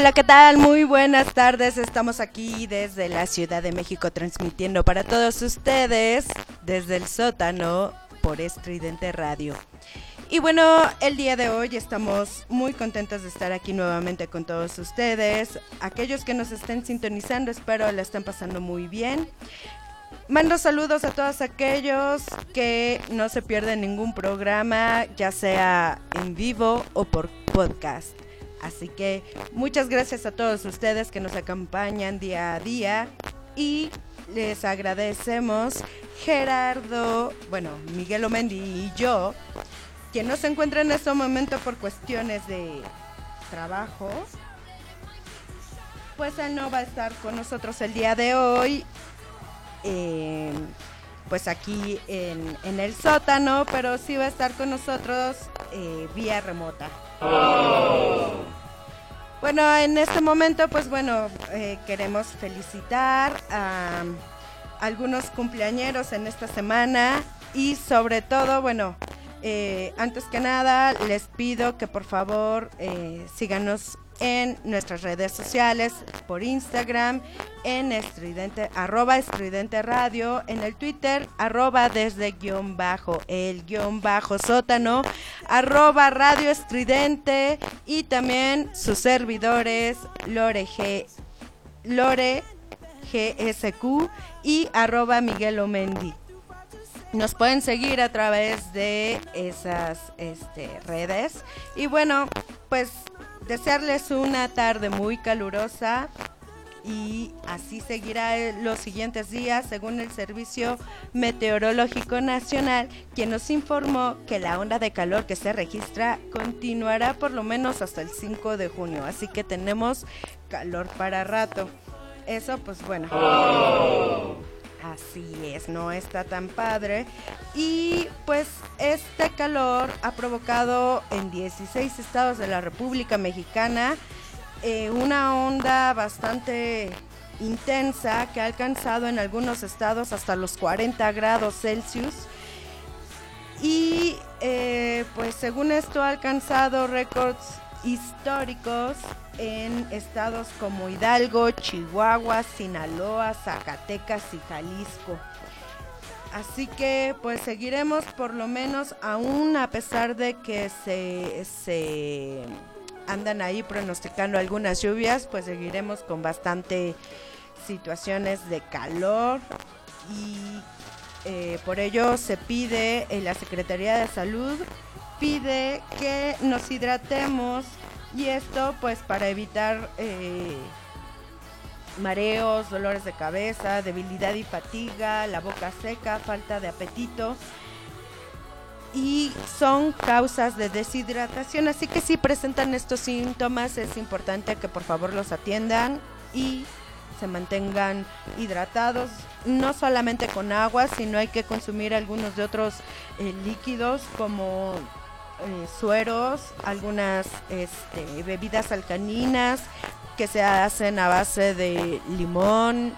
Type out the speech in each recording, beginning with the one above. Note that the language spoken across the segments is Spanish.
Hola, ¿qué tal? Muy buenas tardes. Estamos aquí desde la Ciudad de México transmitiendo para todos ustedes desde el sótano por Estridente Radio. Y bueno, el día de hoy estamos muy contentos de estar aquí nuevamente con todos ustedes. Aquellos que nos estén sintonizando, espero la estén pasando muy bien. Mando saludos a todos aquellos que no se pierden ningún programa, ya sea en vivo o por podcast. Así que muchas gracias a todos ustedes que nos acompañan día a día y les agradecemos Gerardo, bueno, Miguel Omendi y yo, quien no se encuentra en este momento por cuestiones de trabajo, pues él no va a estar con nosotros el día de hoy. Eh, pues aquí en, en, el sótano, pero sí va a estar con nosotros eh, vía remota. Oh. Bueno, en este momento, pues bueno, eh, queremos felicitar a algunos cumpleañeros en esta semana y sobre todo, bueno, eh, antes que nada les pido que por favor eh, síganos en nuestras redes sociales, por Instagram, en estridente, arroba estridente radio, en el Twitter, arroba desde guion bajo, el guion bajo sótano, arroba radio estridente y también sus servidores Lore G, Lore GSQ y arroba Miguel Omendi. Nos pueden seguir a través de esas este, redes. Y bueno, pues Desearles una tarde muy calurosa y así seguirá eh, los siguientes días según el Servicio Meteorológico Nacional, quien nos informó que la onda de calor que se registra continuará por lo menos hasta el 5 de junio, así que tenemos calor para rato. Eso pues bueno. Oh. Así es, no está tan padre. Y pues este calor ha provocado en 16 estados de la República Mexicana eh, una onda bastante intensa que ha alcanzado en algunos estados hasta los 40 grados Celsius. Y eh, pues según esto ha alcanzado récords históricos en estados como Hidalgo, Chihuahua, Sinaloa, Zacatecas y Jalisco. Así que pues seguiremos por lo menos aún a pesar de que se, se andan ahí pronosticando algunas lluvias, pues seguiremos con bastante situaciones de calor y eh, por ello se pide en la Secretaría de Salud pide que nos hidratemos y esto pues para evitar eh, mareos, dolores de cabeza, debilidad y fatiga, la boca seca, falta de apetito y son causas de deshidratación. Así que si presentan estos síntomas es importante que por favor los atiendan y se mantengan hidratados, no solamente con agua, sino hay que consumir algunos de otros eh, líquidos como eh, sueros, algunas este, bebidas alcaninas que se hacen a base de limón,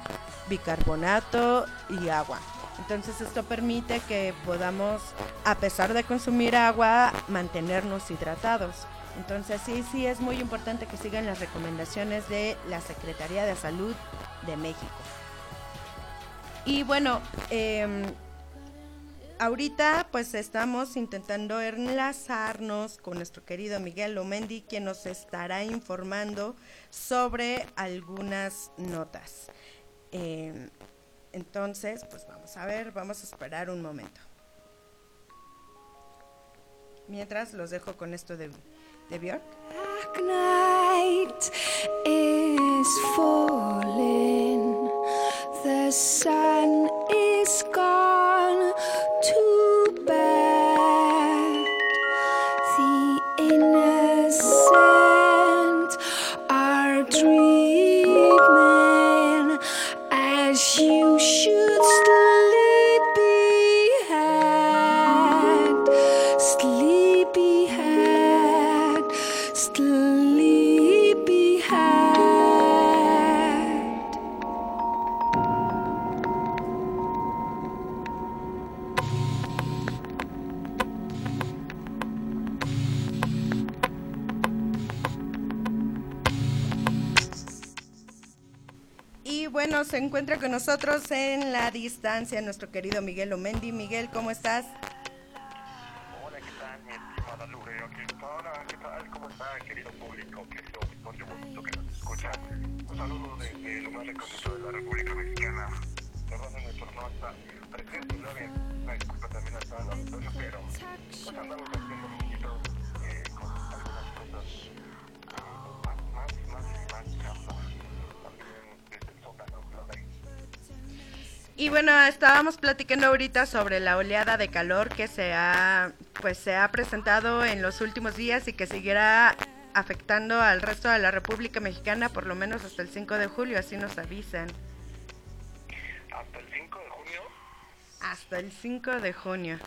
bicarbonato y agua. Entonces esto permite que podamos, a pesar de consumir agua, mantenernos hidratados. Entonces sí, sí es muy importante que sigan las recomendaciones de la Secretaría de Salud de México. Y bueno, eh, ahorita pues estamos intentando enlazarnos con nuestro querido Miguel Lomendi, quien nos estará informando sobre algunas notas. Em, entonces, pues vamos a ver, vamos a esperar un momento. Mientras los dejo con esto de, de Björk. The sun is gone to bed. Se encuentra con nosotros en la distancia nuestro querido Miguel Omendi. Miguel, ¿cómo estás? Hola, ¿qué tal, mi estimada Lure? ¿Qué tal? ¿Qué tal? ¿Cómo está, querido público, querido auditorio bonito que nos escucha? Un saludo desde lo más recóndito de la República Mexicana. Perdónenme por no estar presente, Lore. Una disculpa también a todo el auditorio, pero pues andamos haciendo un poquito eh, con algunas cosas Y bueno, estábamos platicando ahorita sobre la oleada de calor que se ha, pues, se ha presentado en los últimos días y que seguirá afectando al resto de la República Mexicana por lo menos hasta el 5 de julio, así nos avisan. Hasta el 5 de junio. Hasta el 5 de junio.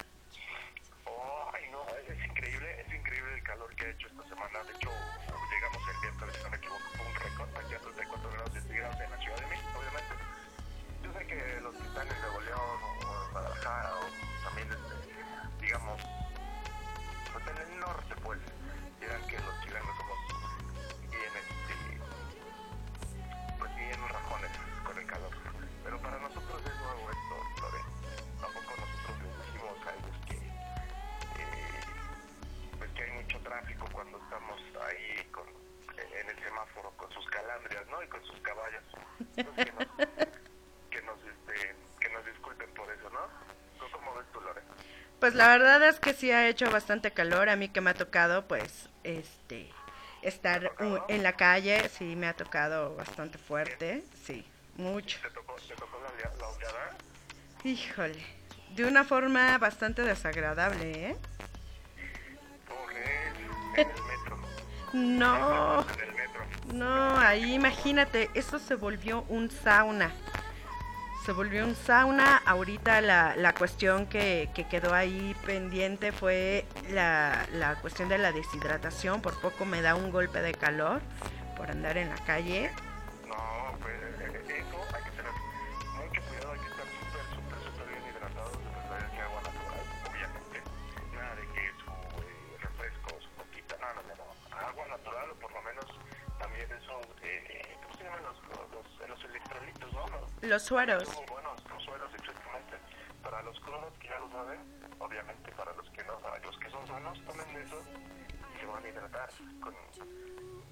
Pues la verdad es que sí ha hecho bastante calor. A mí que me ha tocado, pues, este, estar en la calle, sí me ha tocado bastante fuerte, sí, mucho. ¿Te tocó, te tocó la, la oleada? Híjole, de una forma bastante desagradable, ¿eh? Porque en el metro. No, no, ahí imagínate, eso se volvió un sauna. Se volvió un sauna. Ahorita la, la cuestión que, que quedó ahí pendiente fue la, la cuestión de la deshidratación. Por poco me da un golpe de calor por andar en la calle. Los, sueros. Muy buenos, los sueros, exactamente. Para los crudos que ya lo saben, obviamente para los que no saben, los que son sanos, tomen eso y se van a hidratar con,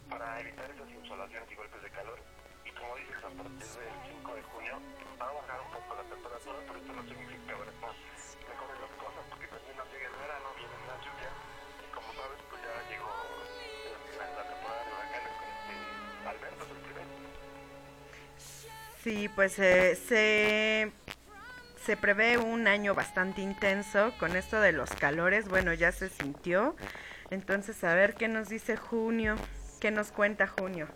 para evitar esas insolaciones y golpes de calor. Y como dices, a partir del 5 de junio va a bajar un poco la temperatura, pero esto no significa que ahora Sí, pues eh, se, se prevé un año bastante intenso con esto de los calores. Bueno, ya se sintió. Entonces, a ver qué nos dice junio. ¿Qué nos cuenta junio?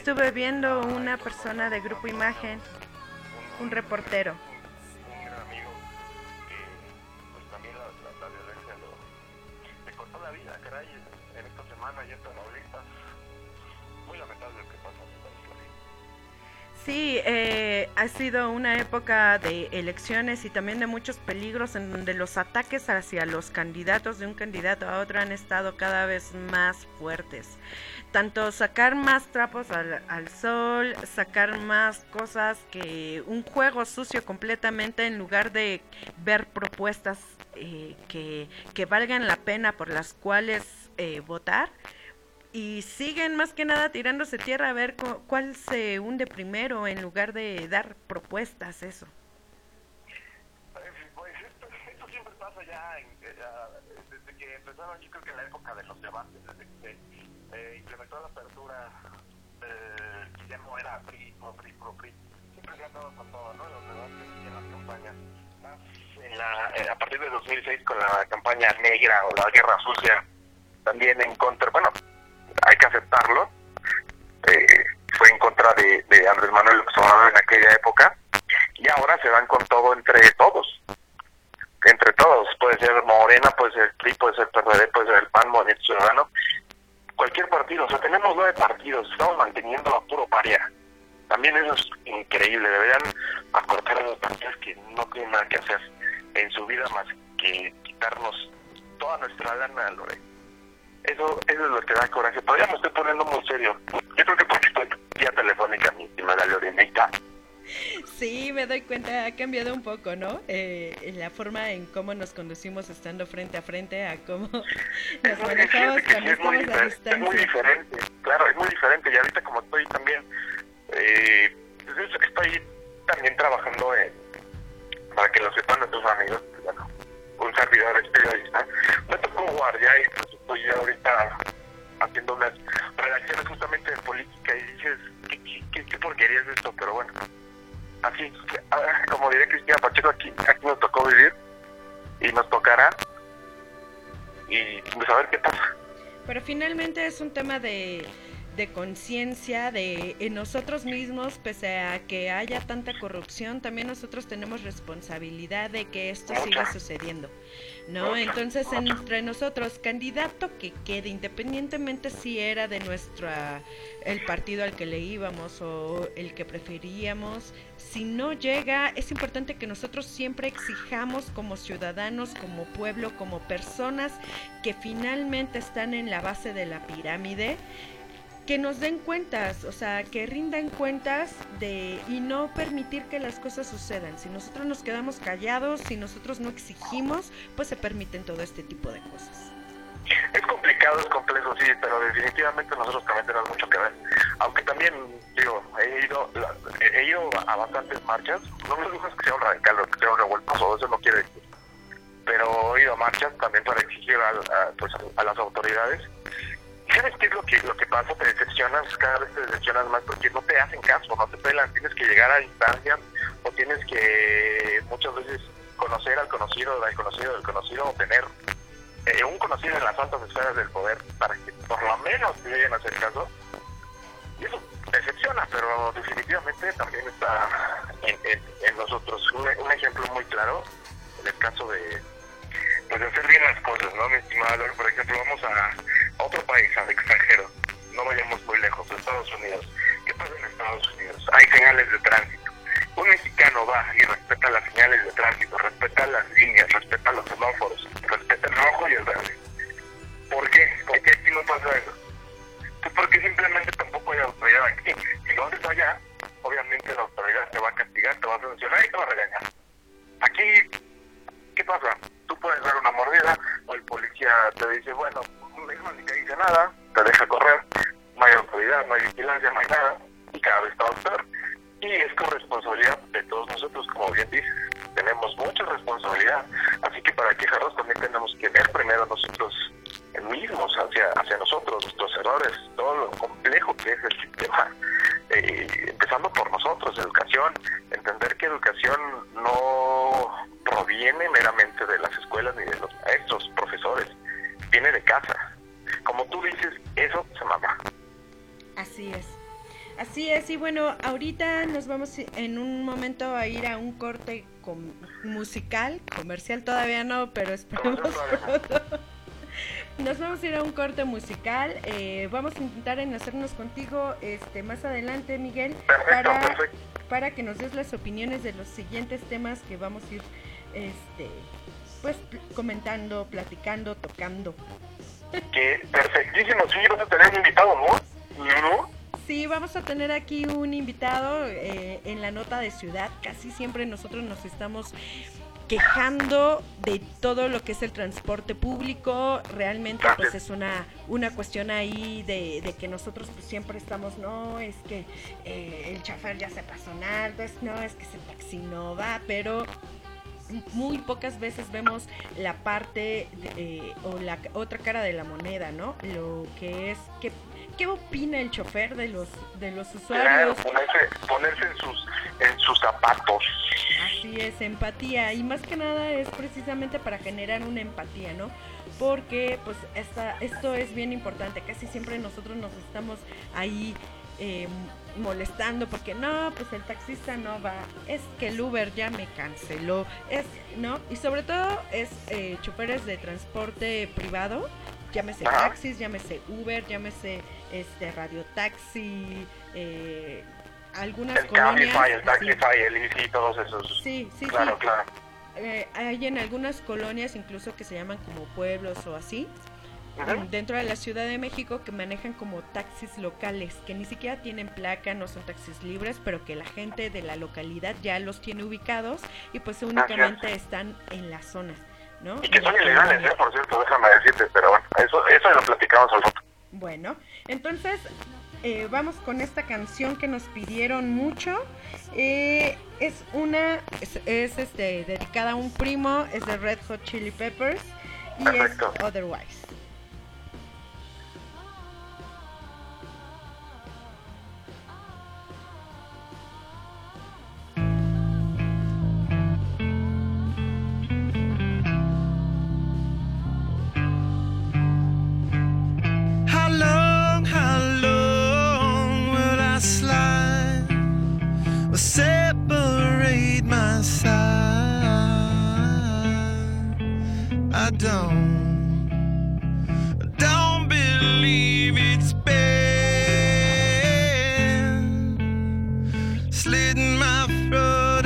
Estuve viendo una persona de Grupo Imagen, un reportero. Sido una época de elecciones y también de muchos peligros en donde los ataques hacia los candidatos de un candidato a otro han estado cada vez más fuertes. Tanto sacar más trapos al, al sol, sacar más cosas que un juego sucio completamente en lugar de ver propuestas eh, que, que valgan la pena por las cuales eh, votar y siguen más que nada tirándose tierra a ver cu- cuál se hunde primero en lugar de dar propuestas, eso. Eh, Pues esto, siempre pasa ya, en- eh, ya desde que empezaron, yo creo que en la época de los debates, desde que eh, implementó la apertura, eh, que ya no era PRI, pro PRI, pro PRI. Siempre se han dado todo, ¿no? Los debates y en las campañas. A partir de 2006 con la campaña negra o la guerra sucia, también en contra, bueno, hay que aceptarlo, eh, fue en contra de, Andrés Manuel López en aquella época, y ahora se van con todo entre todos. Entre todos, puede ser Morena, puede ser el PRI, puede ser PRD, puede ser el PAN, Movimiento Ciudadano, cualquier partido, o sea, tenemos nueve partidos, estamos manteniendo a puro paria. También eso es increíble, deberían acortar a los partidos que no tienen nada que hacer en su vida más que quitarnos toda nuestra lana, Lore. Eso, eso es lo que da coraje. Todavía me estoy poniendo muy serio. Yo creo que porque estoy vía telefónica, mi estimada Lorenita. Sí, me doy cuenta, ha cambiado un poco, ¿no? Eh, la forma en cómo nos conducimos estando frente a frente a cómo nos manejamos cuando es muy, estamos a difer- es muy distancia. diferente, claro, es muy diferente. Y ahorita como estoy también, eh, pues, es- estoy también trabajando en, para que lo sepan nuestros amigos, pues, bueno, un servidor es periodista. Me tocó guardia y pues estoy ahorita haciendo unas redacciones justamente de política y dices, ¿qué, qué, qué, qué porquería es esto? Pero bueno, así, ah, como diría Cristina Pacheco, aquí, aquí nos tocó vivir y nos tocará y pues a ver qué pasa. Pero finalmente es un tema de, de conciencia de en nosotros mismos, pese a que haya tanta corrupción, también nosotros tenemos responsabilidad de que esto siga sucediendo, ¿no? Entonces, entre nosotros, candidato que quede, independientemente si era de nuestra el partido al que le íbamos o el que preferíamos, si no llega, es importante que nosotros siempre exijamos como ciudadanos, como pueblo, como personas que finalmente están en la base de la pirámide, que nos den cuentas, o sea, que rindan cuentas de y no permitir que las cosas sucedan. Si nosotros nos quedamos callados, si nosotros no exigimos, pues se permiten todo este tipo de cosas. Es complicado, es complejo, sí, pero definitivamente nosotros también tenemos mucho que ver. Aunque también, digo, he ido, he ido a bastantes marchas, no me digas que sea un radical o que sea un revueltoso, eso no quiere decir. Pero he ido a marchas también para exigir a, a, pues, a las autoridades. ¿Y ¿Sabes qué es lo que, lo que pasa? Te decepcionas, cada vez te decepcionas más porque no te hacen caso, no te pelan, tienes que llegar a instancias o tienes que muchas veces conocer al conocido, al conocido, del conocido o tener eh, un conocido en las altas esferas del poder para que por lo menos te lleguen a hacer caso. Y eso decepciona, pero definitivamente también está en, en- nosotros. Un ejemplo muy claro, en el caso de, pues, de hacer bien las cosas, ¿no, mi estimada Lore? Por ejemplo, vamos a, otro país, al extranjero. No vayamos muy lejos, a Estados Unidos. ¿Qué pasa en Estados Unidos? Hay señales de tránsito. Un mexicano va y respeta las señales de tránsito, respeta las líneas, respeta los semáforos, respeta el rojo y el verde. ¿Por qué? ¿Por qué aquí no pasa eso? Pues porque simplemente tampoco hay autoridad aquí. Si lo haces allá, obviamente la autoridad te va a castigar, te va a sancionar y te va a regañar. Aquí, ¿qué pasa? Tú puedes dar una mordida o el policía te dice, bueno, mejor ni te dice nada, te deja correr, no hay autoridad, no hay vigilancia, no hay nada, y cada vez estamos peor. Y es corresponsabilidad de todos nosotros, como bien dices, tenemos mucha responsabilidad, así que para quejarnos también tenemos que bueno, ahorita nos vamos en un momento a ir a un corte com- musical, comercial todavía no, pero esperemos pronto. Nos vamos a ir a un corte musical. eh, vamos a intentar enlazarnos contigo este más adelante, Miguel, Perfecto, para, perfecto. para que nos des las opiniones de los siguientes temas que vamos a ir este pues comentando, platicando, tocando. Que perfectísimo, sí, vas a tener un invitado, ¿no? Sí, vamos a tener aquí un invitado eh, en la nota de ciudad. Casi siempre nosotros nos estamos quejando de todo lo que es el transporte público. Realmente pues es una, una cuestión ahí de, que nosotros pues siempre estamos, no, es que eh, el chofer ya se pasó nada, pues no, es que ese taxi no va, pero muy pocas veces vemos la parte eh, o la otra cara de la moneda, ¿no? Lo que es qué, qué opina el chofer de los de los Claro, usuarios. ponerse, ponerse en sus en sus zapatos. Así es, empatía. Y más que nada es precisamente para generar una empatía, ¿no? Porque pues esta, esto es bien importante. Casi siempre nosotros nos estamos ahí eh, molestando porque no, pues el taxista no va. Es que el Uber ya me canceló. Es, ¿no? Y sobre todo es eh, choferes de transporte privado. Llámese Ajá. taxis, llámese Uber, llámese este radiotaxi, eh, algunas El colonias. Cabify, el. Taxify, el Easy, todos esos. Sí, sí, claro, sí. claro. Eh, hay en algunas colonias incluso que se llaman como pueblos o así, dentro de la Ciudad de México, que manejan como taxis locales, que ni siquiera tienen placa, no son taxis libres, pero que la gente de la localidad ya los tiene ubicados y pues únicamente están en las zonas, ¿no? Y que son la ilegales. ¿eh? Por cierto, déjame decirte, pero bueno, eso, eso lo platicamos al rato. Bueno, entonces eh, vamos con esta canción que nos pidieron mucho. Eh, es una, es, es, este dedicada a un primo, es de Red Hot Chili Peppers y Perfecto. es Otherwise. Separate my side? I don't, don't believe it's been slitting my throat.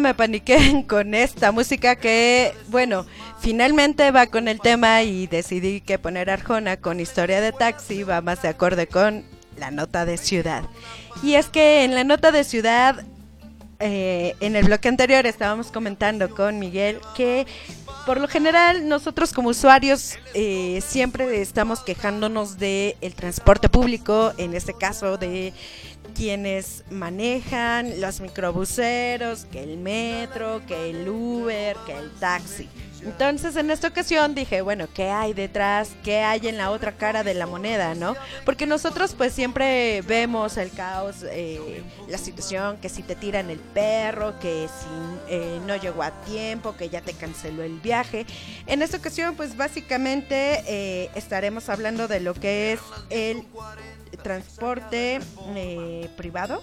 Me paniquen con esta música que, bueno, finalmente va con el tema y decidí que poner Arjona con historia de taxi va más de acorde con la nota de ciudad. Y es que en la nota de ciudad, eh, en el bloque anterior estábamos comentando con Miguel que por lo general nosotros como usuarios eh, siempre estamos quejándonos del el transporte público, en este caso de quienes manejan los microbuseros, que el metro, que el Uber, que el taxi. Entonces en esta ocasión dije, bueno, ¿qué hay detrás? ¿Qué hay en la otra cara de la moneda, no? Porque nosotros pues siempre vemos el caos, eh, la situación, que si te tiran el perro, que si eh, no llegó a tiempo, que ya te canceló el viaje. En esta ocasión pues básicamente eh, estaremos hablando de lo que es el transporte eh, privado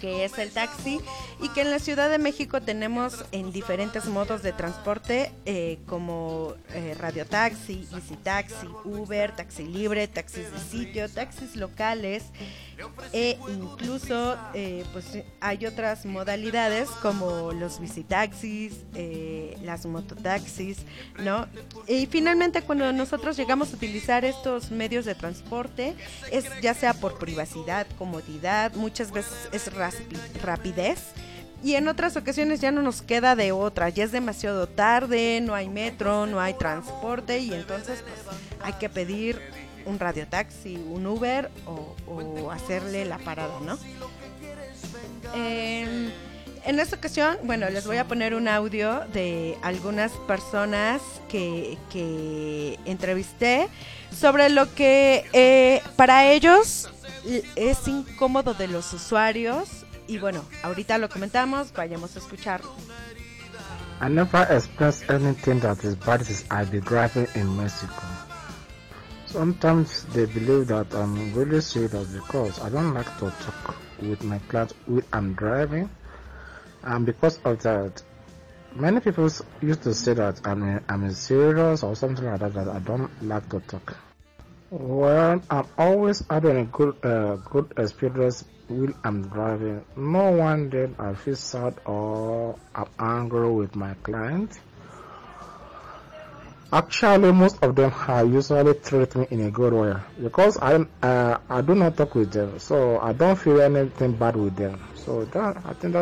que es el taxi y que en la Ciudad de México tenemos en diferentes modos de transporte eh, como eh, radiotaxi, easy taxi, Uber, taxi libre, taxis de sitio, taxis locales e incluso eh, pues hay otras modalidades como los visitaxis, eh, las mototaxis, ¿no? Y finalmente cuando nosotros llegamos a utilizar estos medios de transporte es ya sea por privacidad, comodidad, muchas veces es rapidez. Y en otras ocasiones ya no nos queda de otra, ya es demasiado tarde, no hay metro, no hay transporte y entonces pues, hay que pedir un radiotaxi, un Uber o, hacerle la parada, ¿no? En, en esta ocasión, bueno, les voy a poner un audio de algunas personas que, entrevisté sobre lo que eh, para ellos es incómodo de los usuarios. Y bueno, ahorita lo comentamos, vayamos a escucharlo. I never express anything that is bad since I be driving in Mexico. Sometimes they believe that I'm really serious because I don't like to talk with my clients when I'm driving. And because of that, many people used to say that I'm, I'm serious or something like that, that I don't like to talk. Well, I'm always having a good, uh, good experience when I'm driving. No one day I feel sad or I'm angry with my client. Actually, most of them are usually treat me in a good way because I uh, I do not talk with them, so I don't feel anything bad with them. So that I think.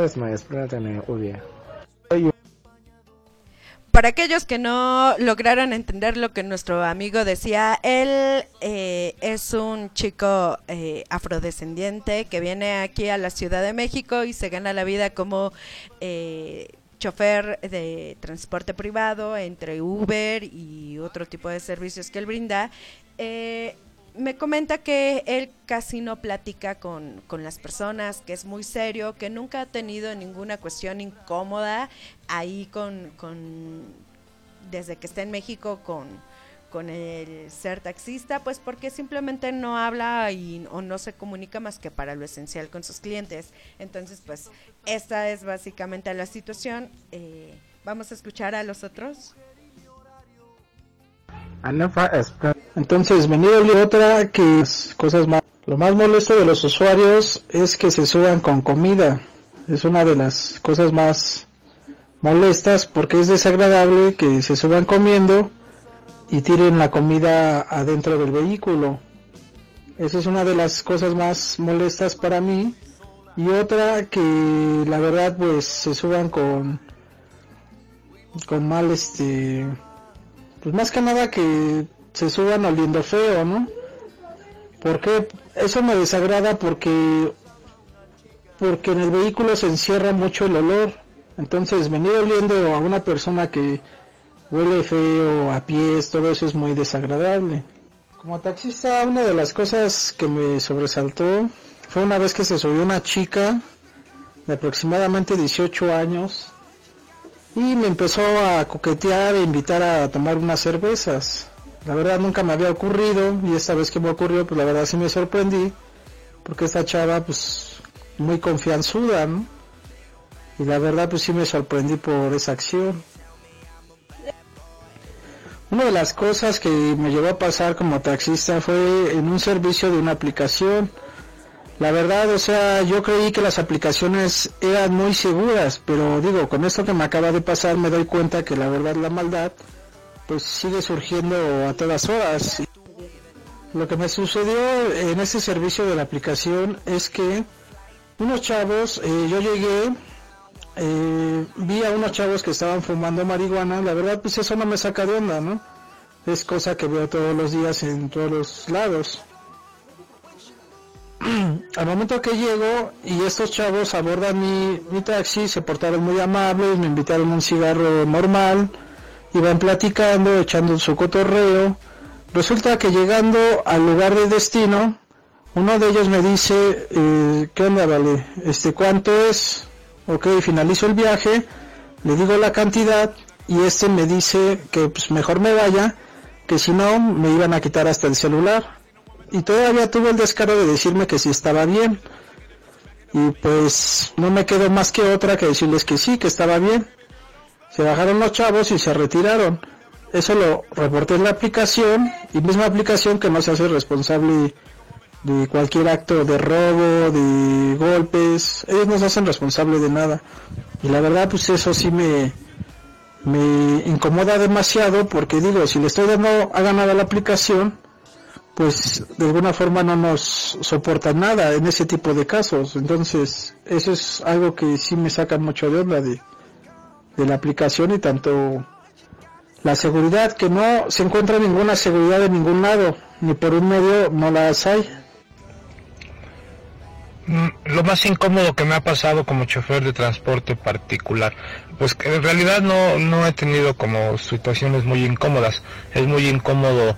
Para aquellos que no lograron entender lo que nuestro amigo decía, él eh, es un chico eh, afrodescendiente que viene aquí a la Ciudad de México y se gana la vida como eh, chofer de transporte privado entre Uber y otro tipo de servicios que él brinda. Eh, me comenta que él casi no platica con, con, las personas, que es muy serio, que nunca ha tenido ninguna cuestión incómoda ahí con, con desde que está en México con, con el ser taxista, pues porque simplemente no habla y, o no se comunica más que para lo esencial con sus clientes. Entonces, pues esta es básicamente la situación. Eh, Vamos a escuchar a los otros. Entonces, venía otra que es cosas más. Lo más molesto de los usuarios es que se suban con comida. Es una de las cosas más molestas porque es desagradable que se suban comiendo y tiren la comida adentro del vehículo. Esa es una de las cosas más molestas para mí. Y otra que la verdad pues se suban con con mal este pues más que nada que se suban oliendo feo, ¿no? Porque eso me desagrada porque porque en el vehículo se encierra mucho el olor. Entonces venir oliendo a una persona que huele feo, a pies, todo eso es muy desagradable. Como taxista, una de las cosas que me sobresaltó fue una vez que se subió una chica de aproximadamente 18 años y me empezó a coquetear e invitar a tomar unas cervezas. La verdad nunca me había ocurrido y esta vez que me ocurrió, pues la verdad sí me sorprendí porque esta chava pues muy confianzuda. Y la verdad pues sí me sorprendí por esa acción. Una de las cosas que me llevó a pasar como taxista fue en un servicio de una aplicación. La verdad, o sea, yo creí que las aplicaciones eran muy seguras, pero digo, con esto que me acaba de pasar me doy cuenta que la verdad la maldad pues sigue surgiendo a todas horas. Lo que me sucedió en ese servicio de la aplicación es que unos chavos, eh, yo llegué, eh, vi a unos chavos que estaban fumando marihuana, la verdad pues eso no me saca de onda, ¿no? Es cosa que veo todos los días en todos los lados. Al momento que llego y estos chavos abordan mi, mi taxi, se portaron muy amables, me invitaron un cigarro normal, iban platicando, echando su cotorreo. Resulta que llegando al lugar de destino, uno de ellos me dice, eh, ¿qué onda, vale? Este, ¿cuánto es? Ok, finalizo el viaje, le digo la cantidad y este me dice que pues mejor me vaya, que si no me iban a quitar hasta el celular. Y todavía tuvo el descaro de decirme que si estaba bien. Y pues no me quedó más que otra que decirles que sí, que estaba bien. Se bajaron los chavos y se retiraron. Eso lo reporté en la aplicación y misma aplicación que no se hace responsable de cualquier acto de robo, de golpes. Ellos no se hacen responsable de nada. Y la verdad pues eso sí me, me incomoda demasiado porque digo, si le estoy dando a ganar a la aplicación, pues de alguna forma no nos soporta nada en ese tipo de casos. Entonces, eso es algo que sí me saca mucho de onda de, de la aplicación y tanto la seguridad, que no se encuentra ninguna seguridad de ningún lado, ni por un medio no las hay. Mm, Lo más incómodo que me ha pasado como chofer de transporte particular, pues que en realidad no, no he tenido como situaciones muy incómodas. Es muy incómodo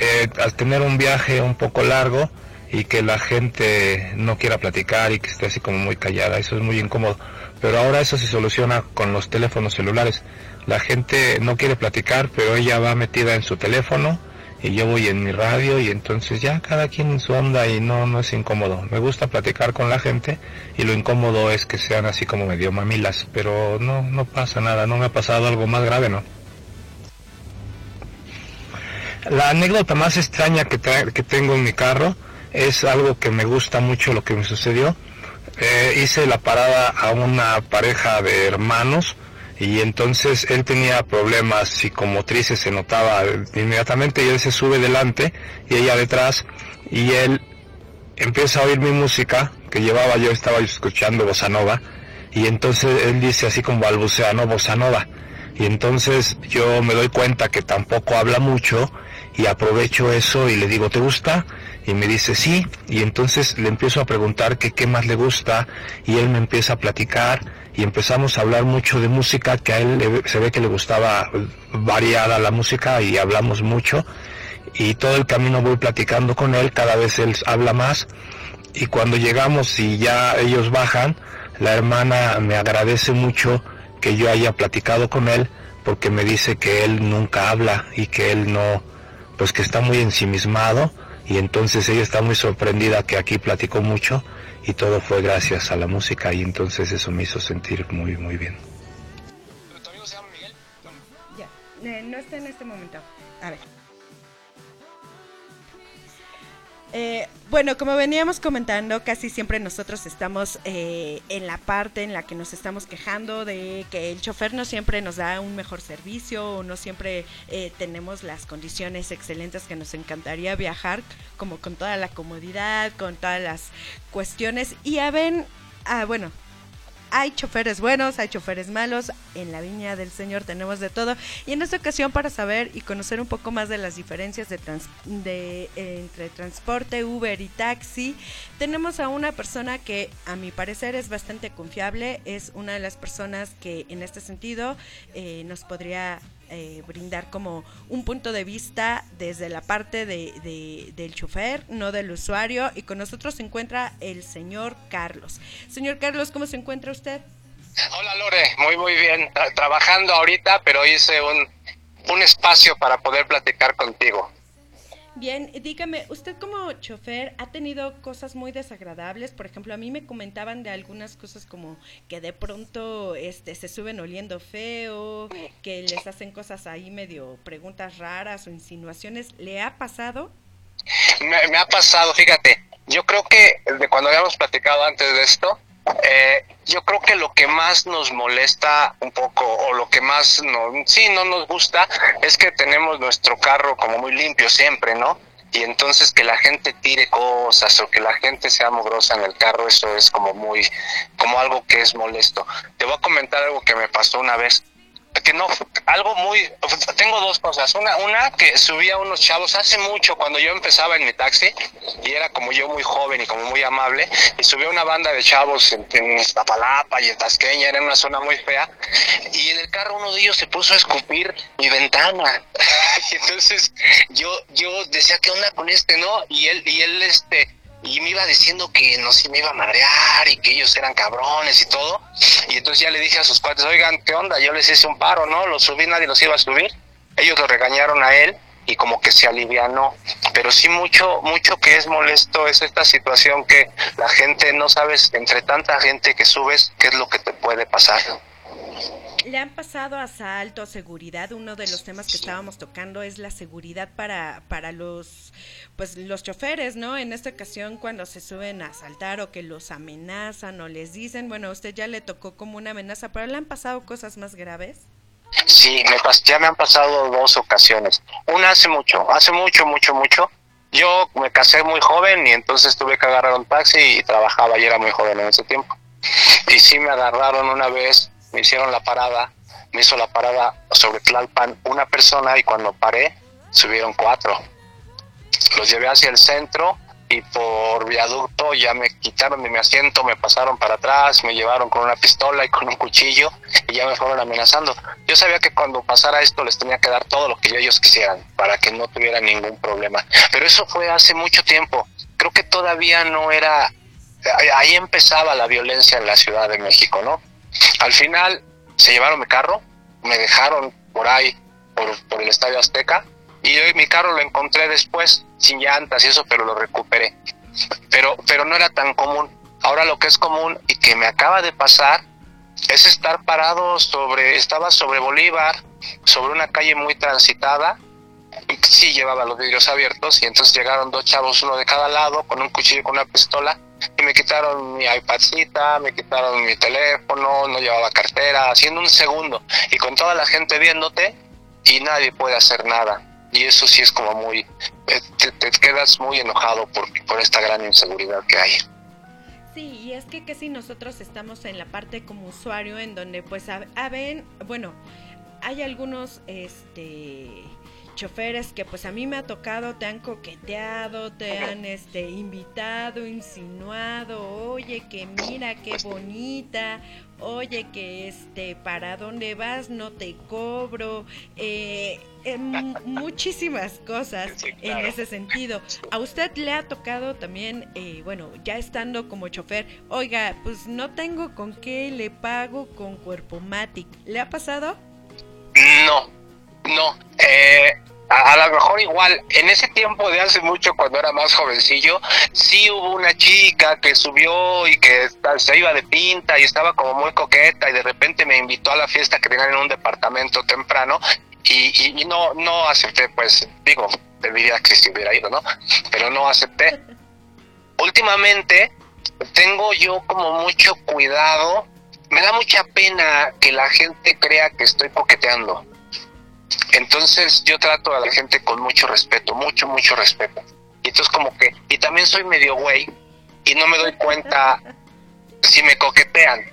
eh, al tener un viaje un poco largo y que la gente no quiera platicar y que esté así como muy callada, eso es muy incómodo. Pero ahora eso se soluciona con los teléfonos celulares. La gente no quiere platicar, pero ella va metida en su teléfono y yo voy en mi radio y entonces ya cada quien en su onda y no, no es incómodo. Me gusta platicar con la gente y lo incómodo es que sean así como medio mamilas, pero no, no pasa nada, no me ha pasado algo más grave, ¿no? La anécdota más extraña que, que tengo en mi carro es algo que me gusta mucho lo que me sucedió. Eh, hice la parada a una pareja de hermanos y entonces él tenía problemas psicomotrices, se notaba inmediatamente y él se sube delante y ella detrás y él empieza a oír mi música que llevaba, yo estaba escuchando bossa nova y entonces él dice así como balbuceano bossa nova y entonces yo me doy cuenta que tampoco habla mucho y aprovecho eso y le digo, ¿te gusta? Y me dice, sí, y entonces le empiezo a preguntar que qué más le gusta y él me empieza a platicar y empezamos a hablar mucho de música, que a él le- se ve que le gustaba variada la música y hablamos mucho. Y todo el camino voy platicando con él, cada vez él habla más. Y cuando llegamos y ya ellos bajan, la hermana me agradece mucho que yo haya platicado con él porque me dice que él nunca habla y que él no, pues que está muy ensimismado y entonces ella está muy sorprendida que aquí platicó mucho y todo fue gracias a la música y entonces eso me hizo sentir muy muy bien. Ya, eh, no está en este momento. A ver. Eh, bueno, como veníamos comentando, casi siempre nosotros estamos eh, en la parte en la que nos estamos quejando de que el chofer no siempre nos da un mejor servicio o no siempre eh, tenemos las condiciones excelentes que nos encantaría viajar, como con toda la comodidad, con todas las cuestiones. Y ya ven, ah, bueno, hay choferes buenos, hay choferes malos. En la viña del Señor tenemos de todo. Y en esta ocasión, para saber y conocer un poco más de las diferencias de trans- de, entre transporte, Uber y taxi, tenemos a una persona que, a mi parecer, es bastante confiable. Es una de las personas que, en este sentido, eh, nos podría eh, brindar como un punto de vista desde la parte de, de- del chofer, no del usuario. Y con nosotros se encuentra el señor Carlos. Señor Carlos, ¿cómo se encuentra usted? Hola Lore, muy muy bien. Tra- trabajando ahorita, pero hice un, un espacio para poder platicar contigo. Bien, dígame, usted como chofer ha tenido cosas muy desagradables, por ejemplo, a mí me comentaban de algunas cosas como que de pronto este se suben oliendo feo, que les hacen cosas ahí medio preguntas raras o insinuaciones, ¿le ha pasado? Me, me ha pasado, fíjate, yo creo que de cuando habíamos platicado antes de esto, eh, yo creo que lo que más nos molesta un poco o lo que más no, sí no nos gusta es que tenemos nuestro carro como muy limpio siempre, ¿no? Y entonces que la gente tire cosas o que la gente sea mugrosa en el carro, eso es como muy, como algo que es molesto. Te voy a comentar algo que me pasó una vez que no, algo muy, tengo dos cosas. Una, una que subía unos chavos hace mucho cuando yo empezaba en mi taxi y era como yo muy joven y como muy amable y subía una banda de chavos en, en Iztapalapa y en Tasqueña, era una zona muy fea y en el carro uno de ellos se puso a escupir mi ventana y entonces yo, yo decía qué onda con este, ¿no? Y él, y él este, y me iba diciendo que no sé, me iba a madrear y que ellos eran cabrones y todo. Y entonces ya le dije a sus cuates, oigan, ¿qué onda? Yo les hice un paro, ¿no? Los subí, nadie los iba a subir. Ellos lo regañaron a él y como que se alivianó. Pero sí mucho, mucho que es molesto es esta situación que la gente no sabes, entre tanta gente que subes, qué es lo que te puede pasar. ¿Le han pasado asalto, seguridad? Uno de los temas que estábamos tocando es la seguridad para, para los pues los choferes, ¿no? En esta ocasión cuando se suben a asaltar o que los amenazan o les dicen, bueno, a usted ya le tocó como una amenaza, pero le han pasado cosas más graves. Sí, me ya me han pasado dos ocasiones. Una hace mucho, hace mucho, mucho, mucho. Yo me casé muy joven y entonces tuve que agarrar un taxi y trabajaba y era muy joven en ese tiempo. Y sí me agarraron una vez, me hicieron la parada, me hizo la parada sobre Tlalpan una persona y cuando paré subieron cuatro. Los llevé hacia el centro y por viaducto ya me quitaron de mi asiento, me pasaron para atrás, me llevaron con una pistola y con un cuchillo y ya me fueron amenazando. Yo sabía que cuando pasara esto les tenía que dar todo lo que ellos quisieran para que no tuvieran ningún problema. Pero eso fue hace mucho tiempo. Creo que todavía no era... ahí- empezaba la violencia en la Ciudad de México, ¿no? Al final se llevaron mi carro, me dejaron por ahí, por, por el Estadio Azteca, y hoy mi carro lo encontré después, sin llantas y eso, pero lo recuperé. Pero, pero no era tan común. Ahora lo que es común y que me acaba de pasar es estar parado sobre, estaba sobre Bolívar, sobre una calle muy transitada, sí llevaba los vidrios abiertos y entonces llegaron dos chavos, uno de cada lado, con un cuchillo y con una pistola, y me quitaron mi iPadcita, me quitaron mi teléfono, no llevaba cartera, haciendo un segundo y con toda la gente viéndote y nadie puede hacer nada. Y eso sí es como muy, eh, te, te quedas muy enojado por, por esta gran inseguridad que hay. Sí, y es que casi nosotros estamos en la parte como usuario en donde pues ven, bueno, hay algunos este choferes que pues a mí me ha tocado, te han coqueteado, te han este invitado, insinuado, oye que mira qué bonita, oye que este para dónde vas no te cobro, eh, mu- muchísimas cosas Sí, en ese sentido. A usted le ha tocado también, eh, bueno, ya estando como chofer, oiga, pues no tengo con qué le pago con Cuerpo Matic. ¿Le ha pasado? No, no. Eh, a, lo mejor igual, en ese tiempo de hace mucho, cuando era más jovencillo, sí hubo una chica que subió y que se iba de pinta y estaba como muy coqueta y de repente me invitó a la fiesta que tenían en un departamento temprano y, no, no acepté, pues digo, debería que si hubiera ido, ¿no? Pero no acepté. Últimamente tengo yo como mucho cuidado me da mucha pena que la gente crea que estoy coqueteando. Entonces yo trato a la gente con mucho respeto, mucho, mucho respeto. Y entonces como que, y también soy medio güey y no me doy cuenta si me coquetean.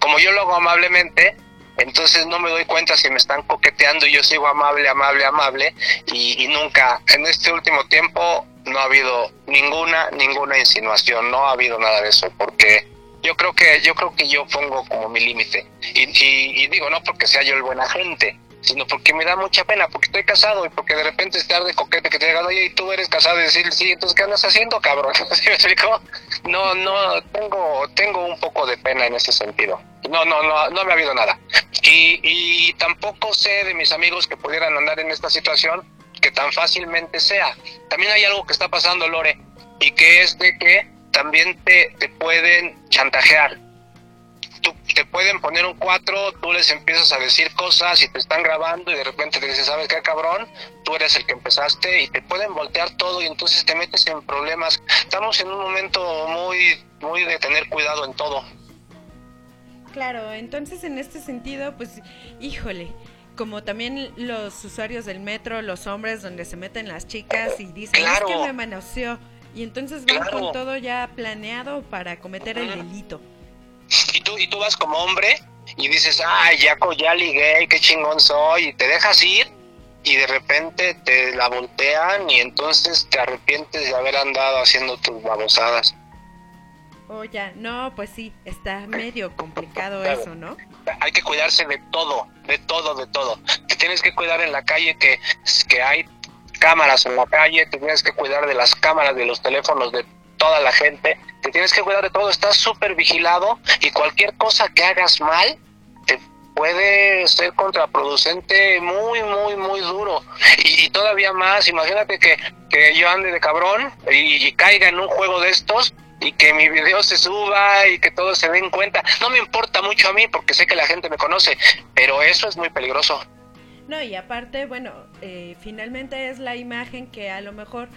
Como yo lo hago amablemente, entonces no me doy cuenta si me están coqueteando y yo sigo amable, amable, amable y, y nunca, en este último tiempo no ha habido ninguna, ninguna insinuación, no ha habido nada de eso, porque yo creo que yo creo que yo pongo como mi límite y, y- y digo no porque sea yo el buena gente sino porque me da mucha pena porque estoy casado y porque de repente estar de coquete que te digan oye y tú eres casado y decir sí entonces qué andas haciendo cabrón ¿Sí me explico? no no tengo tengo un poco de pena en ese sentido no no no no me ha habido nada y, y tampoco sé de mis amigos que pudieran andar en esta situación que tan fácilmente sea también hay algo que está pasando Lore y que es de que también te, te pueden chantajear. Te pueden poner un 4, tú les empiezas a decir cosas y te están grabando y de repente te dices, ¿sabes qué cabrón? Tú eres el que empezaste y te pueden voltear todo y entonces te metes en problemas. Estamos en un momento muy, muy de tener cuidado en todo. Claro, entonces en este sentido, pues, híjole, como también los usuarios del metro, los hombres, donde se meten las chicas y dicen, Claro. es que me manoseó. Y entonces van Claro. con todo ya planeado para cometer el delito. Y tú, y tú vas como hombre y dices, ay, ya, ya ligué, qué chingón soy, y te dejas ir y de repente te la voltean y entonces te arrepientes de haber andado haciendo tus babosadas. Oh, ya, no, pues sí, está medio complicado Claro. eso, ¿no? hay que cuidarse de todo, de todo, de todo. Te tienes que cuidar en la calle que, que hay cámaras en la calle, te tienes que cuidar de las cámaras de los teléfonos de toda la gente, te tienes que cuidar de todo, estás súper vigilado y cualquier cosa que hagas mal te puede ser contraproducente muy, muy, muy duro. Y, todavía más, imagínate que, que yo ande de cabrón y, y caiga en un juego de estos y que mi video se suba y que todos se den cuenta. No me importa mucho a mí porque sé que la gente me conoce, pero eso es muy peligroso. No, y aparte, bueno, eh, finalmente es la imagen que a lo mejor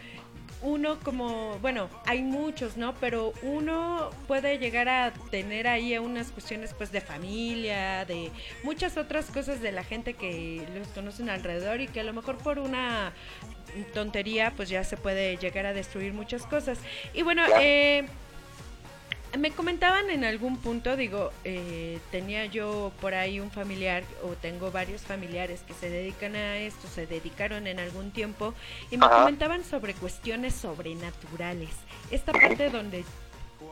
uno como, bueno, hay muchos, ¿no? Pero uno puede llegar a tener ahí unas cuestiones pues de familia, de muchas otras cosas de la gente que los conocen alrededor y que a lo mejor por una tontería pues ya se puede llegar a destruir muchas cosas. Y bueno, eh, me comentaban en algún punto, digo, eh, tenía yo por ahí un familiar o tengo varios familiares que se dedican a esto, se dedicaron en algún tiempo y me Ajá. comentaban sobre cuestiones sobrenaturales. Esta parte donde,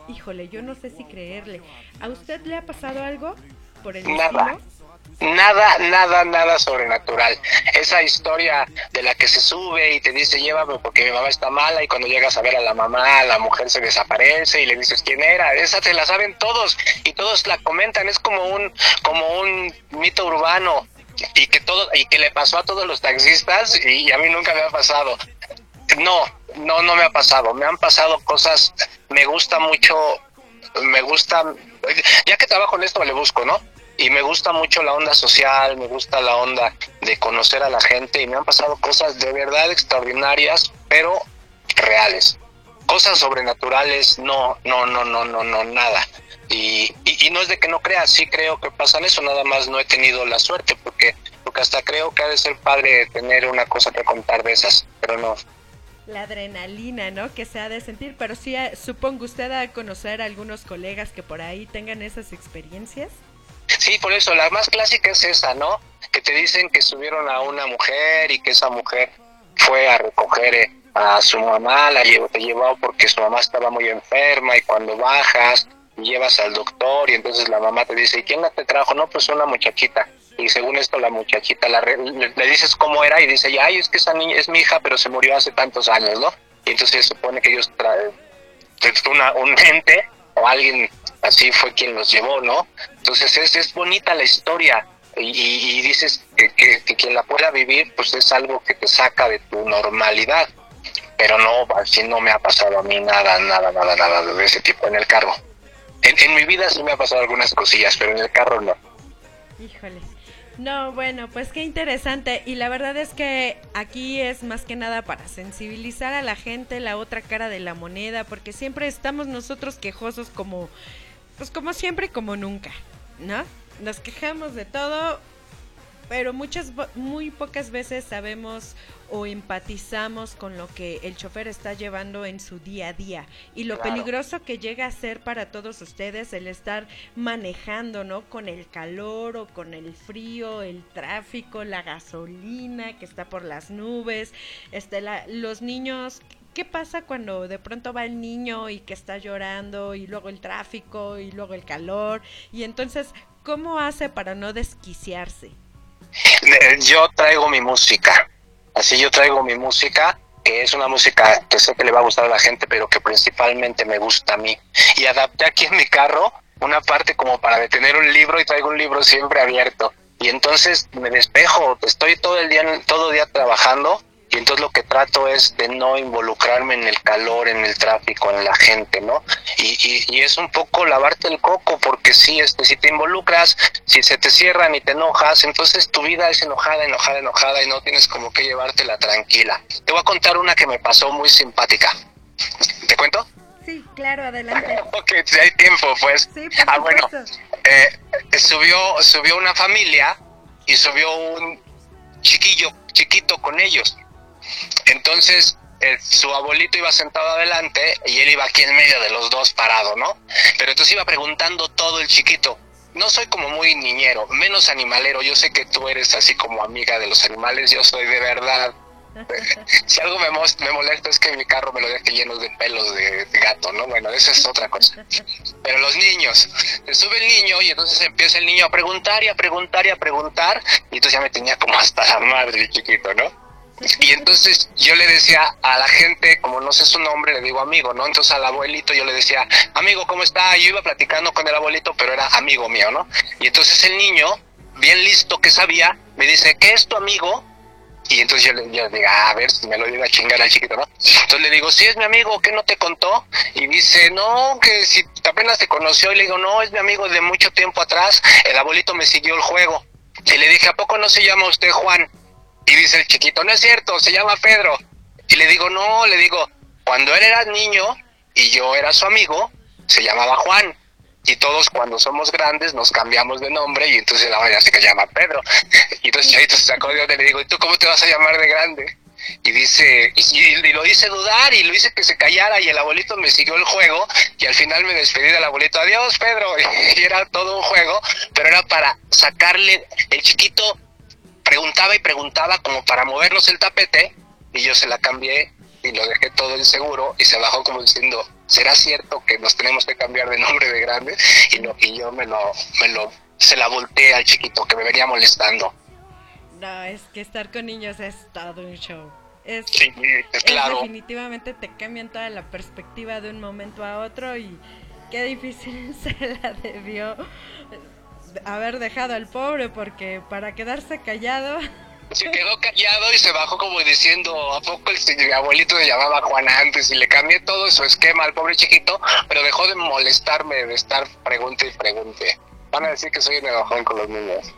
híjole, yo no sé si creerle. ¿A usted le ha pasado algo por el Nada. estilo? Nada, nada, nada sobrenatural. Esa historia de la que se sube y te dice llévame porque mi mamá está mala y cuando llegas a ver a la mamá, la mujer se desaparece y le dices quién era. Esa te la saben todos y todos la comentan. Es como un, como un mito urbano y que todo y que le pasó a todos los taxistas y a mí nunca me ha pasado. No, no, no me ha pasado. Me han pasado cosas. Me gusta mucho, me gusta. Ya que trabajo en esto le busco, ¿no? Y me gusta mucho la onda social, me gusta la onda de conocer a la gente y me han pasado cosas de verdad extraordinarias, pero reales. cosas sobrenaturales, no, no, no, no, no, no, nada. Y, y, no es de que no crea, sí creo que pasan eso, nada más no he tenido la suerte, porque, porque hasta creo que ha de ser padre tener una cosa que contar de esas, pero no. La adrenalina, ¿no? Que se ha de sentir, pero sí, eh, supongo usted a conocer a algunos colegas que por ahí tengan esas experiencias. Sí, por eso, la más clásica es esa, ¿no? Que te dicen que subieron a una mujer y que esa mujer fue a recoger eh, a su mamá, la llevó, te llevó porque su mamá estaba muy enferma y cuando bajas llevas al doctor y entonces la mamá te dice, ¿y quién la te trajo? No, pues una muchachita. Y según esto la muchachita la re- le, dices cómo era y dice, ay, es que esa niña es mi hija, pero se murió hace tantos años, ¿no? Y entonces se supone que ellos traen una, un ente o alguien así fue quien los llevó, ¿no? Entonces es, es bonita la historia y, y- dices que, que, que quien la pueda vivir pues es algo que te saca de tu normalidad, pero no, así no me ha pasado a mí nada, nada, nada, nada de ese tipo en el carro. En, en mi vida sí me ha pasado algunas cosillas, pero en el carro no. Híjole. No, bueno, pues qué interesante. Y la verdad es que aquí es más que nada para sensibilizar a la gente la otra cara de la moneda, porque siempre estamos nosotros quejosos como, pues como siempre y como nunca, ¿no? Nos quejamos de todo, pero muchas, muy pocas veces sabemos o empatizamos con lo que el chofer está llevando en su día a día y lo Claro. peligroso que llega a ser para todos ustedes el estar manejando, ¿no? Con el calor o con el frío, el tráfico, la gasolina que está por las nubes, este, la- los niños. ¿Qué pasa cuando de pronto va el niño y que está llorando y luego el tráfico y luego el calor? Y entonces, ¿cómo hace para no desquiciarse? Yo traigo mi música, así yo traigo mi música, que es una música que sé que le va a gustar a la gente, pero que principalmente me gusta a mí. Y adapté aquí en mi carro una parte como para detener un libro y traigo un libro siempre abierto. Y entonces me despejo, estoy todo el día, todo día trabajando y entonces lo que trato es de no involucrarme en el calor, en el tráfico, en la gente, ¿no? Y, y, y es un poco lavarte el coco, porque sí, este, si te involucras, si se te cierran y te enojas, entonces tu vida es enojada, enojada, enojada y no tienes como que llevártela tranquila. Te voy a contar una que me pasó muy simpática. ¿Te cuento? Sí, claro, adelante. Ok, si hay tiempo, pues. Sí, por ah, bueno, eh, subió, subió una familia y subió un chiquillo, chiquito con ellos. Entonces, eh, su abuelito iba sentado adelante y él iba aquí en medio de los dos parado, ¿no? Pero entonces iba preguntando todo el chiquito. No soy como muy niñero, menos animalero. Yo sé que tú eres así como amiga de los animales. Yo soy de verdad. Si algo me, me molesta es que mi carro me lo deje lleno de pelos de, de gato, ¿no? Bueno, esa es otra cosa. Pero los niños, se sube el niño y entonces empieza el niño a preguntar y a preguntar y a preguntar. Y entonces ya me tenía como hasta la madre el chiquito, ¿no? Y entonces yo le decía a la gente, como no sé su nombre, le digo amigo, ¿no? Entonces al abuelito yo le decía, amigo, ¿cómo está? Yo iba platicando con el abuelito, pero era amigo mío, ¿no? Y entonces el niño, bien listo que sabía, me dice, ¿qué es tu amigo? Y entonces yo le yo le digo, "Ah, a ver si me lo iba a chingar al chiquito, ¿no? Entonces le digo, sí, es mi amigo, ¿qué no te contó? Y dice, no, que si apenas te conoció. Y le digo, no, es mi amigo de mucho tiempo atrás. El abuelito me siguió el juego. Y le dije, ¿a poco no se llama usted Juan? Y dice el chiquito, no es cierto, se llama Pedro. Y le digo, no, le digo, cuando él era niño y yo era su amigo, se llamaba Juan. Y todos cuando somos grandes nos cambiamos de nombre y entonces la ya se llama Pedro. Y entonces Chavito se sacó de onda y le digo, ¿y tú cómo te vas a llamar de grande? Y dice, y, y lo hice dudar y lo hice que se callara y el abuelito me siguió el juego y al final me despedí del abuelito, adiós Pedro, y era todo un juego, pero era para sacarle, el chiquito preguntaba y preguntaba como para movernos el tapete y yo se la cambié y lo dejé todo inseguro y se bajó como diciendo, ¿será cierto que nos tenemos que cambiar de nombre de grande? Y, no, y yo me lo, me lo, se la volteé al chiquito que me venía molestando. No, es que estar con niños es todo un show. Es, Sí, es claro. definitivamente te cambian toda la perspectiva de un momento a otro y qué difícil se la debió haber dejado al pobre porque para quedarse callado Se quedó callado y se bajó como diciendo, ¿a poco el, abuelito se llamaba Juan antes? Y le cambié todo su esquema al pobre chiquito, pero dejó de molestarme, de estar pregunte y pregunte. Van a decir que soy un enojón con los niños.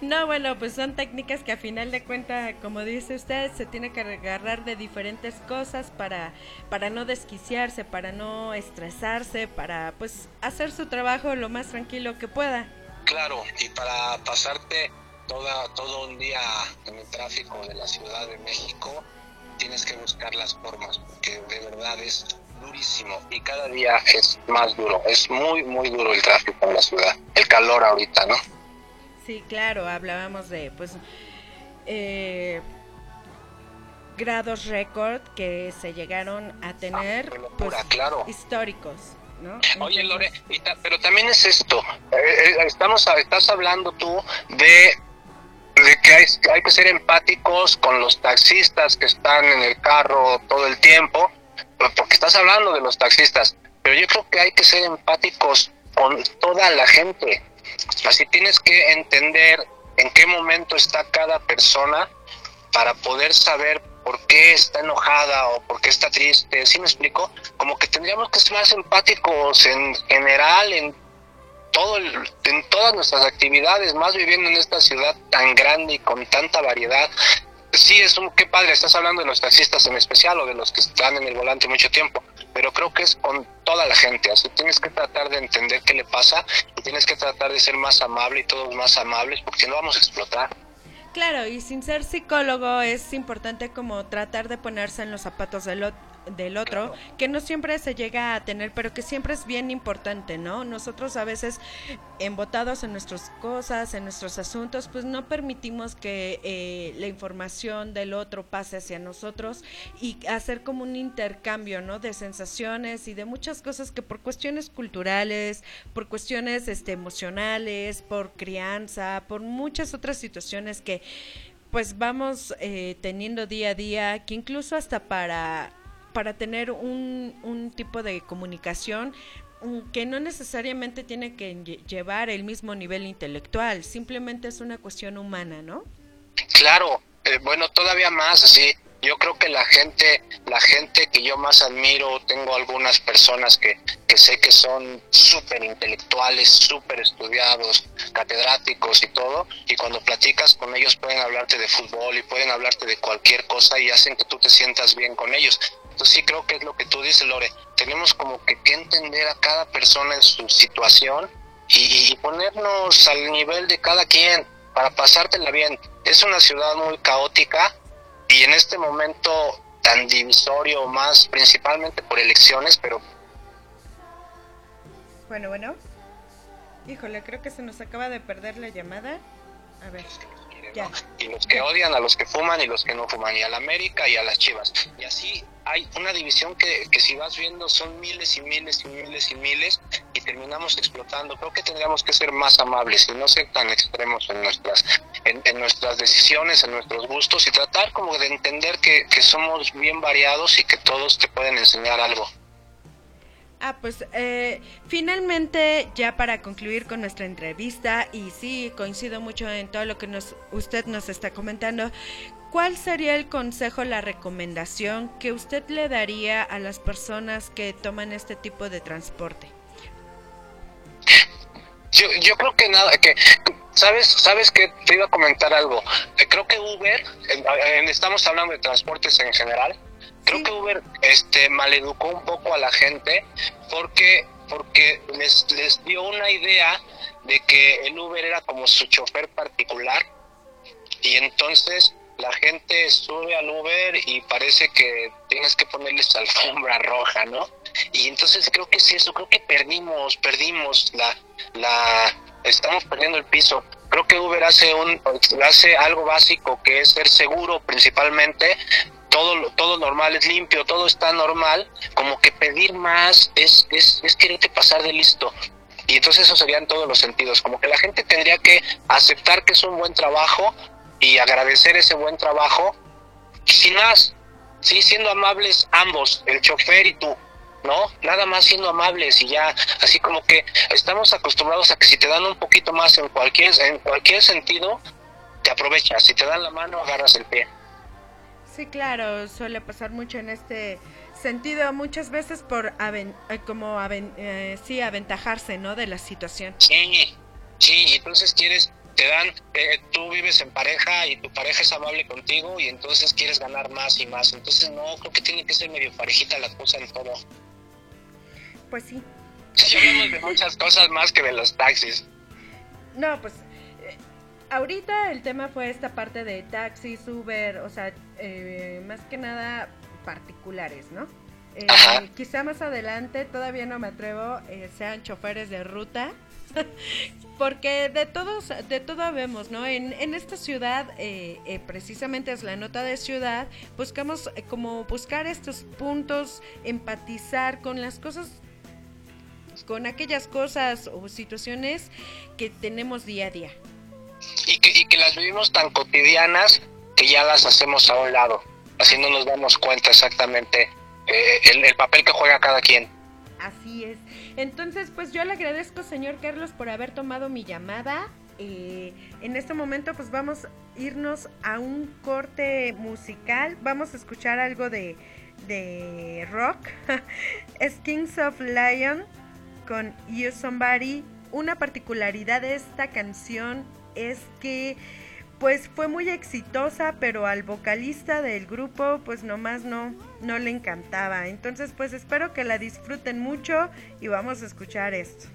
No, bueno, pues son técnicas que a final de cuentas, como dice usted, se tiene que agarrar de diferentes cosas para, para no desquiciarse, para no estresarse, para pues hacer su trabajo lo más tranquilo que pueda. Claro, y para pasarte toda, todo un día en el tráfico de la Ciudad de México, tienes que buscar las formas, porque de verdad es durísimo y cada día es más duro. Es muy, muy duro el tráfico en la ciudad. El calor ahorita, ¿no? Sí, claro, hablábamos de pues eh, grados récord que se llegaron a tener pues claro. históricos, ¿no? Oye, Lore, ta- pero también es esto. eh, eh, estamos, estás hablando tú de, de que hay, hay que ser empáticos con los taxistas que están en el carro todo el tiempo, porque estás hablando de los taxistas. Pero yo creo que hay que ser empáticos con toda la gente. Así tienes que entender en qué momento está cada persona para poder saber por qué está enojada o por qué está triste. ¿Sí me explico? Como que tendríamos que ser más empáticos en general, en todo el- en todas nuestras actividades, más viviendo en esta ciudad tan grande y con tanta variedad. Sí, es un qué padre, estás hablando de los taxistas en especial o de los que están en el volante mucho tiempo, pero creo que es con toda la gente, así tienes que tratar de entender qué le pasa y tienes que tratar de ser más amable y todos más amables, porque si no vamos a explotar. Claro, y sin ser psicólogo es importante como tratar de ponerse en los zapatos del, del otro, que no siempre se llega a tener, pero que siempre es bien importante, ¿no? Nosotros a veces, embotados en nuestras cosas, en nuestros asuntos, pues no permitimos que eh, la información del otro pase hacia nosotros y hacer como un intercambio, ¿no? De sensaciones y de muchas cosas que por cuestiones culturales, por cuestiones este, emocionales, por crianza, por muchas otras situaciones que pues vamos eh, teniendo día a día, que incluso hasta para, para tener un, un tipo de comunicación que no necesariamente tiene que lle- llevar el mismo nivel intelectual, simplemente es una cuestión humana, ¿no? Claro, eh, bueno, todavía más, así. Yo creo que la gente, la gente que yo más admiro, tengo algunas personas que, que sé que son súper intelectuales, súper estudiados, catedráticos y todo, y cuando platicas con ellos pueden hablarte de fútbol y pueden hablarte de cualquier cosa y hacen que tú te sientas bien con ellos. Entonces sí creo que es lo que tú dices, Lore. Tenemos como que, que entender a cada persona en su situación y, y ponernos al nivel de cada quien para pasártela bien. Es una ciudad muy caótica y en este momento tan divisorio, más principalmente por elecciones, pero Bueno, bueno. Híjole, creo que se nos acaba de perder la llamada. A ver, y los que odian a los que fuman y los que no fuman, y a la América y a las Chivas. Y así hay una división que, que si vas viendo son miles y miles y miles y miles y terminamos explotando. Creo que tendríamos que ser más amables y no ser tan extremos en nuestras, en, en nuestras decisiones, en nuestros gustos y tratar como de entender que, que somos bien variados y que todos te pueden enseñar algo. Ah, pues eh, finalmente ya para concluir con nuestra entrevista y sí coincido mucho en todo lo que nos usted nos está comentando. ¿Cuál sería el consejo, la recomendación que usted le daría a las personas que toman este tipo de transporte? Yo, yo creo que nada, que sabes, sabes que te iba a comentar algo. Creo que Uber, en- estamos hablando de transportes en general. Creo que Uber, este, maleducó un poco a la gente porque, porque les, les dio una idea de que el Uber era como su chofer particular y entonces la gente sube al Uber y parece que tienes que ponerles alfombra roja, ¿no? Y entonces creo que es eso, creo que perdimos, perdimos la, la, estamos perdiendo el piso. Creo que Uber hace un, hace algo básico que es ser seguro principalmente. Todo, todo normal es limpio, todo está normal. Como que pedir más es, es, es quererte pasar de listo. Y entonces eso sería en todos los sentidos. Como que la gente tendría que aceptar que es un buen trabajo y agradecer ese buen trabajo. Sin más, sí, siendo amables ambos, el chofer y tú. ¿no? Nada más siendo amables y ya, así como que estamos acostumbrados a que si te dan un poquito más en cualquier, en cualquier sentido, te aprovechas. Si te dan la mano, agarras el pie. Sí, claro, suele pasar mucho en este sentido, muchas veces por aven- eh, como aven- eh, sí aventajarse, ¿no? De la situación. Sí, sí, entonces quieres, te dan, eh, tú vives en pareja y tu pareja es amable contigo y entonces quieres ganar más y más. Entonces no, creo que tiene que ser medio parejita la cosa en todo. Pues sí. Sí, hablamos de muchas cosas más que de los taxis. No, pues ahorita el tema fue esta parte de taxis, Uber, o sea, eh, más que nada particulares, ¿no? Eh, quizá más adelante, todavía no me atrevo, eh, sean choferes de ruta, porque de todos, de todo vemos, ¿no? En, en esta ciudad, eh, eh, precisamente es la nota de ciudad, buscamos como buscar estos puntos, empatizar con las cosas con aquellas cosas o situaciones que tenemos día a día. Y que, y que las vivimos tan cotidianas que ya las hacemos a un lado. Así no nos damos cuenta exactamente eh, el, el papel que juega cada quien. Así es. Entonces, pues yo le agradezco, señor Carlos, por haber tomado mi llamada. Eh, en este momento, pues vamos a irnos a un corte musical. Vamos a escuchar algo de, de rock. es Kings of Lion con You Somebody. Una particularidad de esta canción es que pues fue muy exitosa, pero al vocalista del grupo pues nomás no, no le encantaba. Entonces pues espero que la disfruten mucho y vamos a escuchar esto.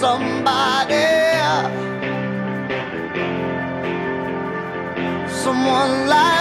Somebody. someone like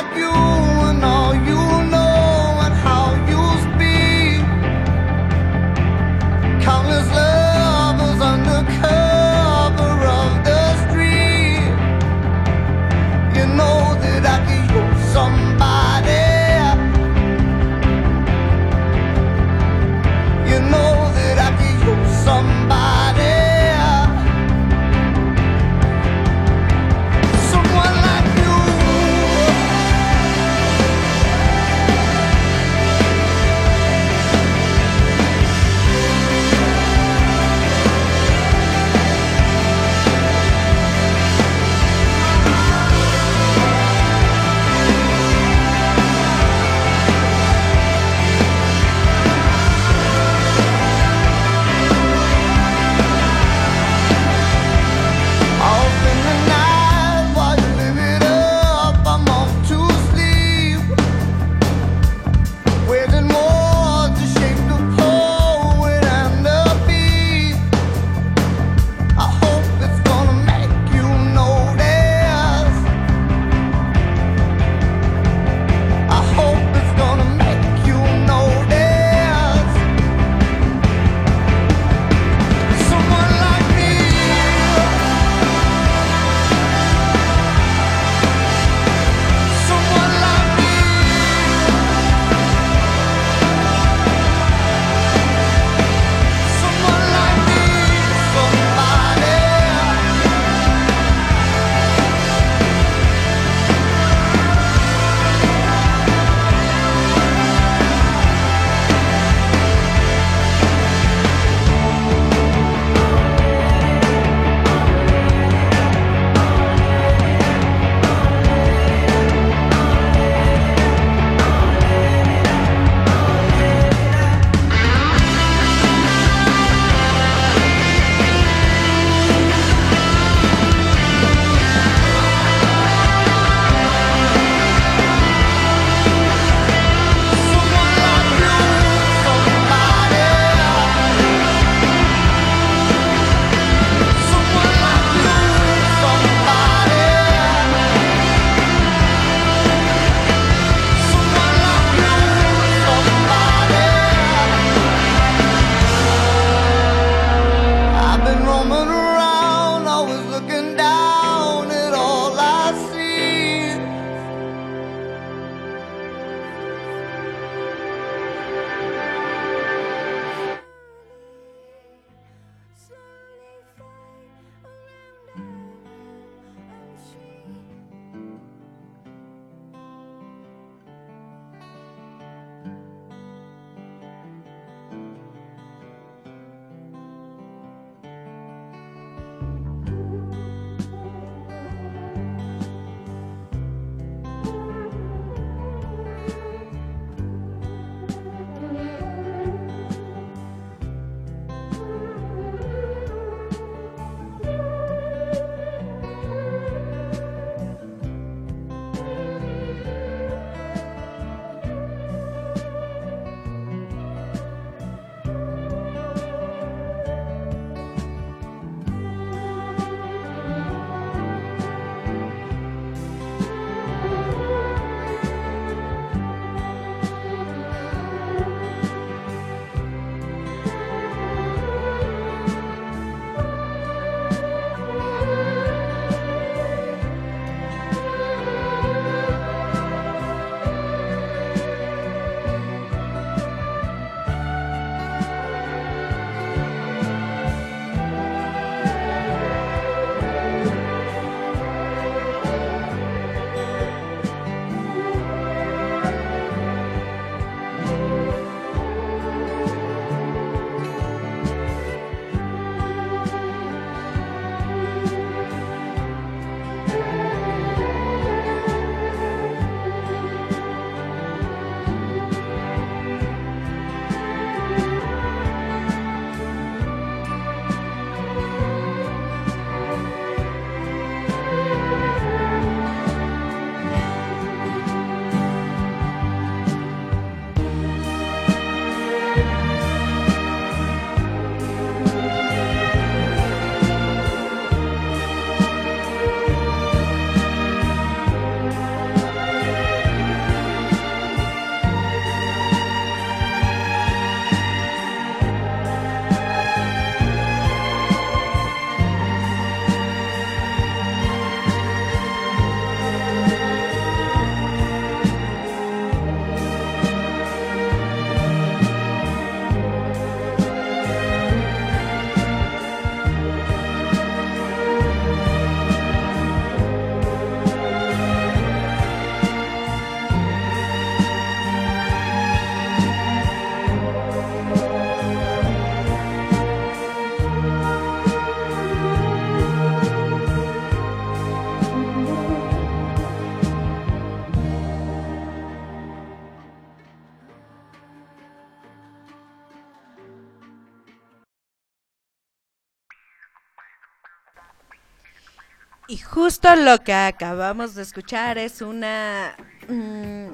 justo lo que acabamos de escuchar es una mm,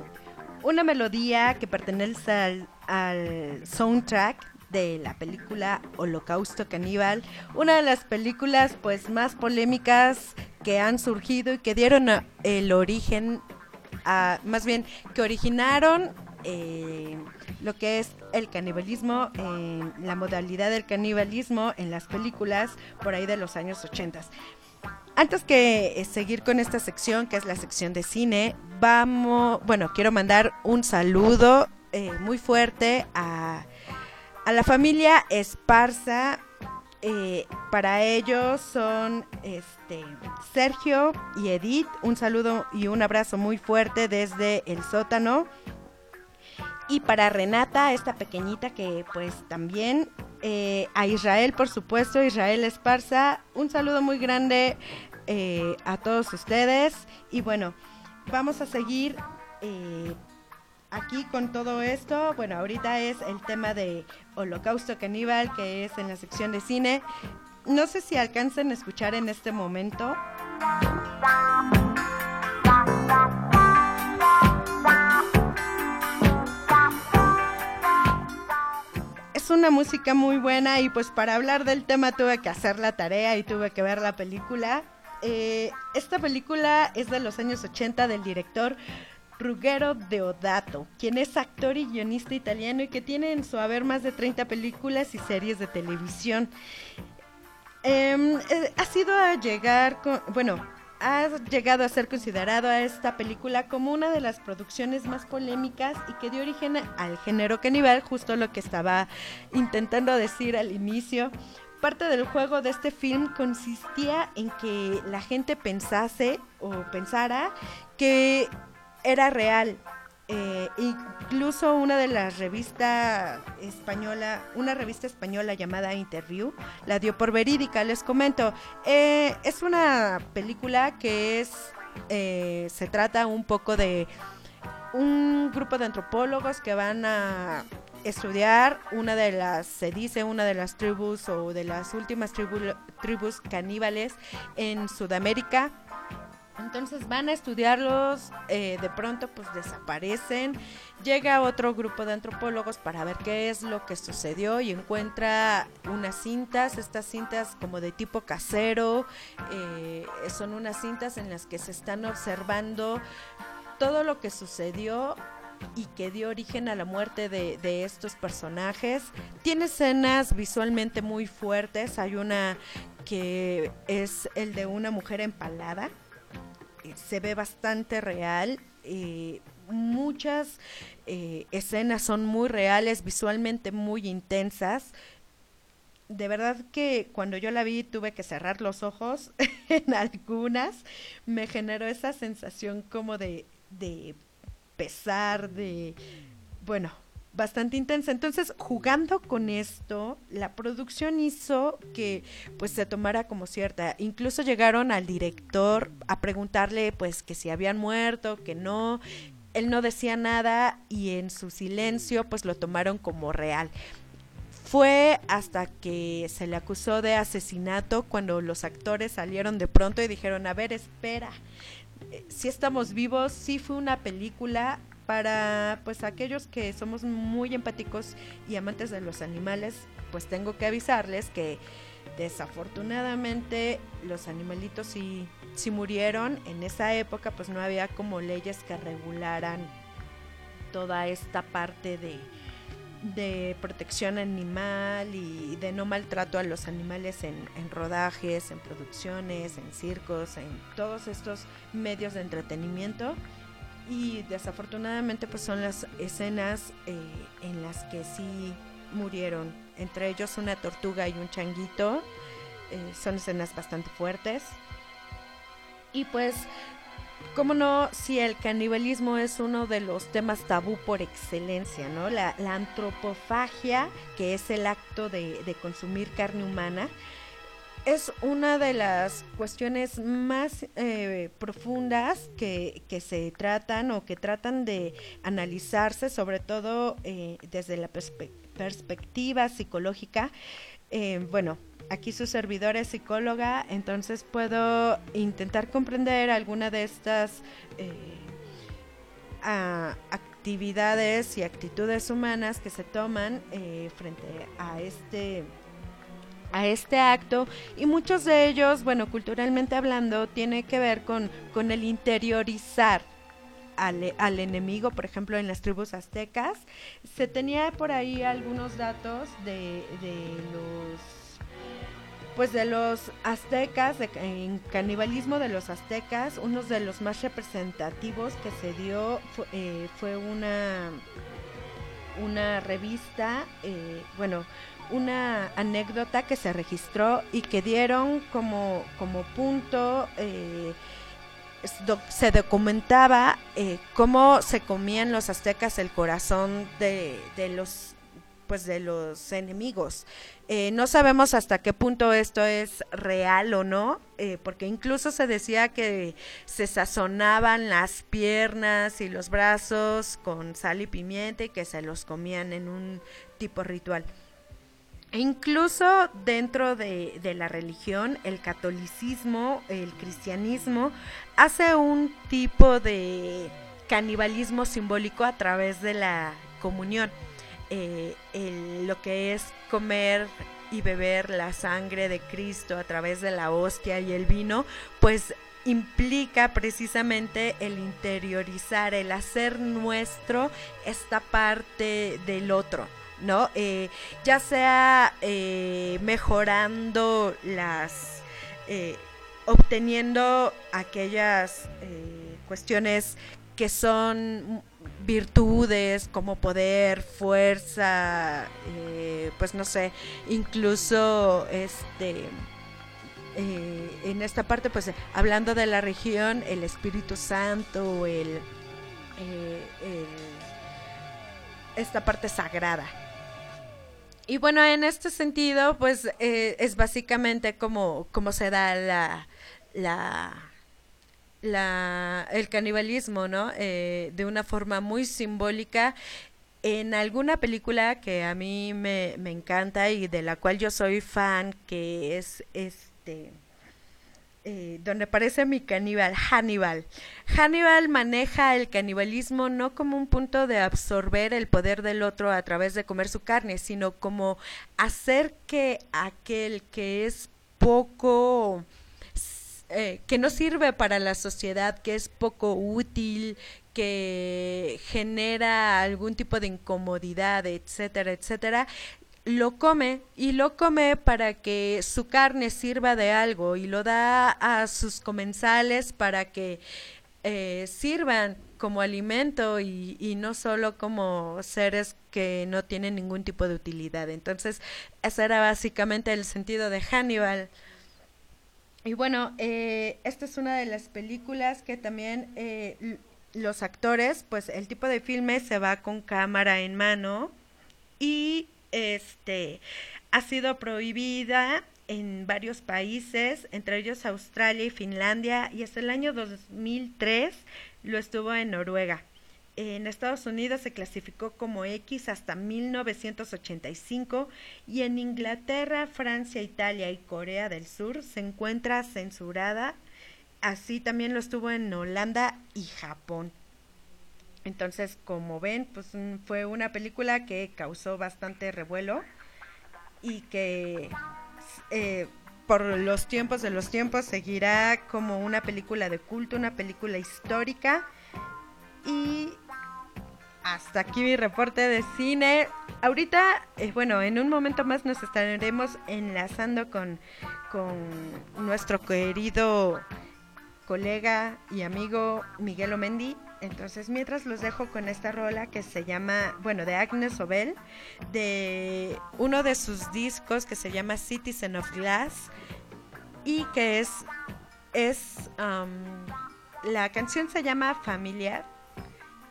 una melodía que pertenece al, al soundtrack de la película Holocausto Caníbal, una de las películas pues más polémicas que han surgido y que dieron el origen a, más bien que originaron eh, lo que es el canibalismo, eh, la modalidad del canibalismo en las películas por ahí de los años 80. Antes que eh, seguir con esta sección, que es la sección de cine, vamos, bueno, quiero mandar un saludo eh, muy fuerte a, a la familia Esparza. Eh, para ellos son este Sergio y Edith. Un saludo y un abrazo muy fuerte desde el sótano. Y para Renata, esta pequeñita que pues también eh, a Israel, por supuesto, Israel Esparza, un saludo muy grande eh, a todos ustedes. Y bueno, vamos a seguir eh, aquí con todo esto. Bueno, ahorita es el tema de Holocausto Caníbal, que es en la sección de cine. No sé si alcancen a escuchar en este momento. Es una música muy buena y pues para hablar del tema tuve que hacer la tarea y tuve que ver la película. Eh, esta película es de los años 80 del director Ruggero Deodato, quien es actor y guionista italiano y que tiene en su haber más de 30 películas y series de televisión. Em, eh, ha sido a llegar con, bueno, ha llegado a ser considerado a esta película como una de las producciones más polémicas y que dio origen al género caníbal, justo lo que estaba intentando decir al inicio. Parte del juego de este film consistía en que la gente pensase o pensara que era real. Eh, incluso una de las revistas española, una revista española llamada Interview, la dio por verídica. Les comento, eh, es una película que es, eh, se trata un poco de un grupo de antropólogos que van a estudiar una de las, se dice, una de las tribus o de las últimas tribu- tribus caníbales en Sudamérica. Entonces van a estudiarlos, eh, de pronto pues desaparecen, llega otro grupo de antropólogos para ver qué es lo que sucedió y encuentra unas cintas, estas cintas como de tipo casero, eh, son unas cintas en las que se están observando todo lo que sucedió y que dio origen a la muerte de, de estos personajes. Tiene escenas visualmente muy fuertes. Hay una que es el de una mujer empalada. Eh, Se ve bastante real. eh, muchas eh, escenas son muy reales, visualmente muy intensas. De verdad que cuando yo la vi tuve que cerrar los ojos en algunas. Me generó esa sensación como de, de pesar, de, bueno, bastante intensa. Entonces, jugando con esto, la producción hizo que pues se tomara como cierta. Incluso llegaron al director a preguntarle pues que si habían muerto, que no. Él no decía nada y en su silencio pues lo tomaron como real. Fue hasta que se le acusó de asesinato cuando los actores salieron de pronto y dijeron, a ver, espera, eh, si estamos vivos, sí fue una película para pues aquellos que somos muy empáticos y amantes de los animales, pues tengo que avisarles que desafortunadamente los animalitos sí, sí murieron. En esa época pues no había como leyes que regularan toda esta parte de, de protección animal y de no maltrato a los animales en, en rodajes, en producciones, en circos, en todos estos medios de entretenimiento. Y desafortunadamente pues son las escenas eh, en las que sí murieron, entre ellos una tortuga y un changuito. Eh, son escenas bastante fuertes. Y pues cómo no, si el canibalismo es uno de los temas tabú por excelencia, ¿no? La, la antropofagia, que es el acto de, de consumir carne humana, es una de las cuestiones más eh, profundas que, se tratan o que tratan de analizarse, sobre todo eh, desde la perspe- perspectiva psicológica. Eh, bueno, aquí su servidora es psicóloga, entonces puedo intentar comprender alguna de estas actividades y actitudes humanas que se toman frente a este a este acto y muchos de ellos, bueno, culturalmente hablando, tiene que ver con, con el interiorizar al, al enemigo, por ejemplo, en las tribus aztecas. Se tenía por ahí algunos datos de, de los pues de los aztecas, de, en canibalismo de los aztecas, uno de los más representativos que se dio fue, eh, fue una una revista, eh, bueno, una anécdota que se registró y que dieron como, como punto, eh, se documentaba eh, cómo se comían los aztecas el corazón de, de los pues de los enemigos. Eh, no sabemos hasta qué punto esto es real o no, eh, porque incluso se decía que se sazonaban las piernas y los brazos con sal y pimienta y que se los comían en un tipo ritual. E incluso dentro de, de la religión, el catolicismo, el cristianismo, hace un tipo de canibalismo simbólico a través de la comunión. Eh, lo que es comer y beber la sangre de Cristo a través de la hostia y el vino, pues implica precisamente el interiorizar, el hacer nuestro esta parte del otro. ¿No? Eh, ya sea eh, mejorando las, eh, obteniendo aquellas eh, cuestiones que son virtudes como poder, fuerza, eh, pues no sé, incluso este en esta parte, pues hablando de la región, el Espíritu Santo, el, el- esta parte sagrada. Y bueno, en este sentido, pues eh, es básicamente como, como se da la, la, el canibalismo, ¿no? Eh, de una forma muy simbólica. En alguna película que a mí me, me encanta y de la cual yo soy fan, que es este eh, donde aparece mi caníbal, Hannibal. Hannibal maneja el canibalismo no como un punto de absorber el poder del otro a través de comer su carne, sino como hacer que aquel que es poco, eh, que no sirve para la sociedad, que es poco útil, que genera algún tipo de incomodidad, etcétera, etcétera, lo come y lo come para que su carne sirva de algo y lo da a sus comensales para que eh, sirvan como alimento y, no solo como seres que no tienen ningún tipo de utilidad. Entonces, ese era básicamente el sentido de Hannibal. Y bueno, eh, esta es una de las películas que también eh, los actores, pues el tipo de filme se va con cámara en mano y este ha sido prohibida en varios países, entre ellos Australia y Finlandia, y hasta el año 2003 lo estuvo en Noruega. En Estados Unidos se clasificó como X hasta 1985 y en Inglaterra, Francia, Italia y Corea del Sur se encuentra censurada. Así también lo estuvo en Holanda y Japón. Entonces, como ven, pues mm, fue una película que causó bastante revuelo y que eh, por los tiempos de los tiempos seguirá como una película de culto, una película histórica. Y hasta aquí mi reporte de cine. Ahorita, eh, bueno, en un momento más nos estaremos enlazando con, con nuestro querido colega y amigo Miguel Omendi. Entonces, mientras los dejo con esta rola que se llama, bueno, de Agnes Obel, de uno de sus discos que se llama Citizen of Glass y que es, es, um, la canción se llama Familiar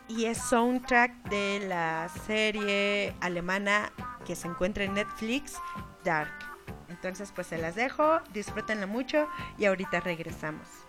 y es soundtrack de la serie alemana que se encuentra en Netflix, Dark. Entonces, pues se las dejo, disfrútenla mucho y ahorita regresamos.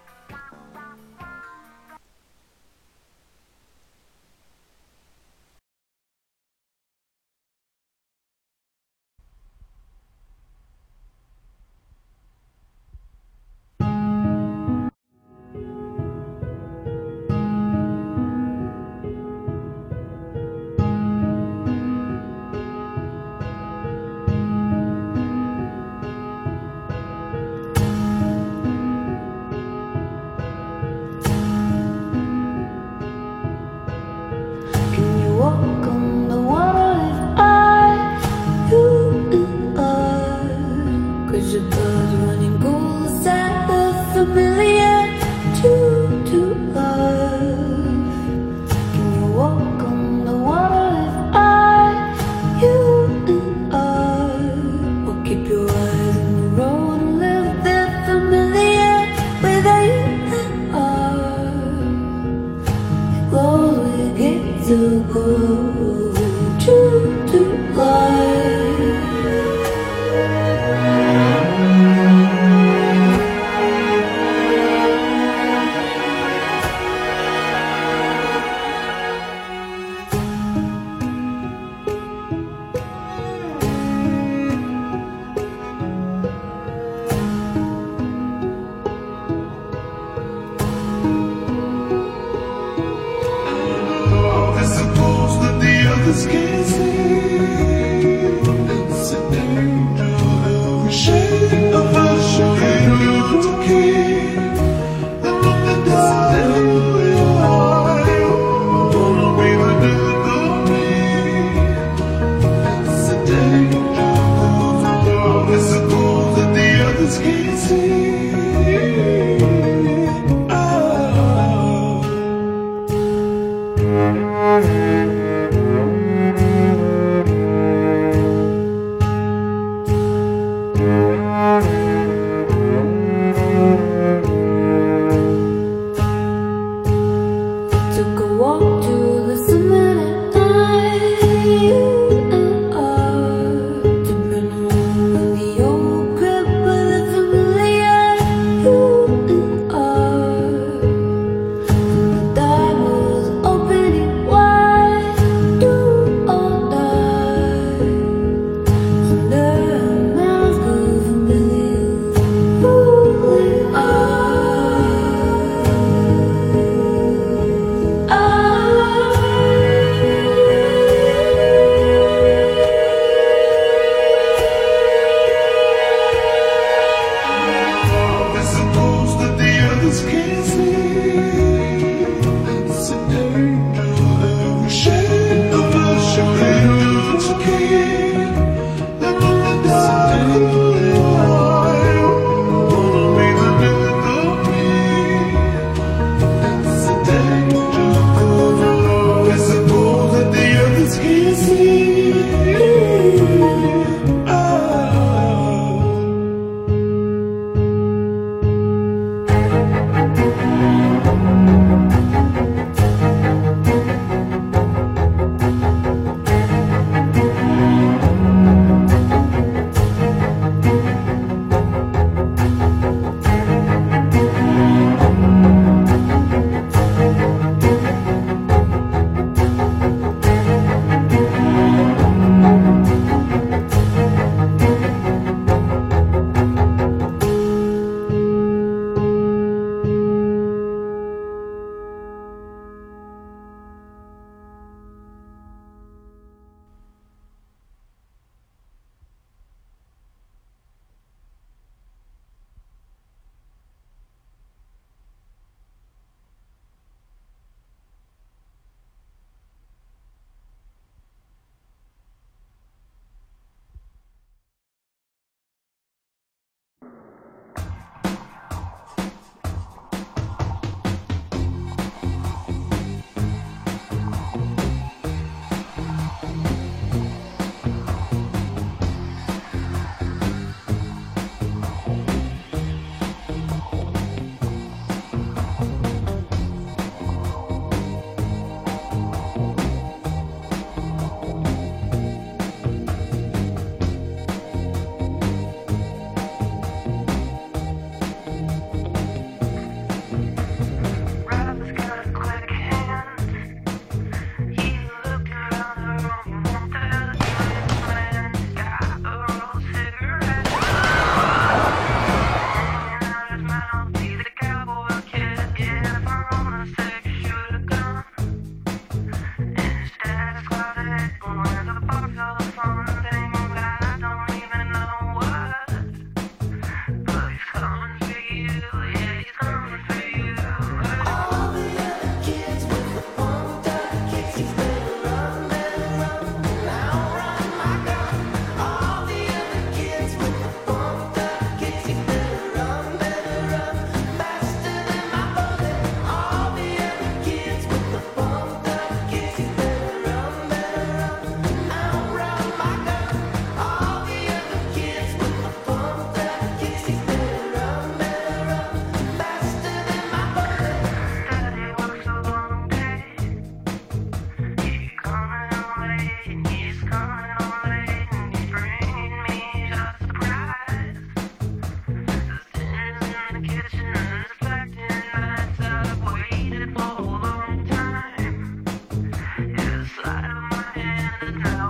Thank you.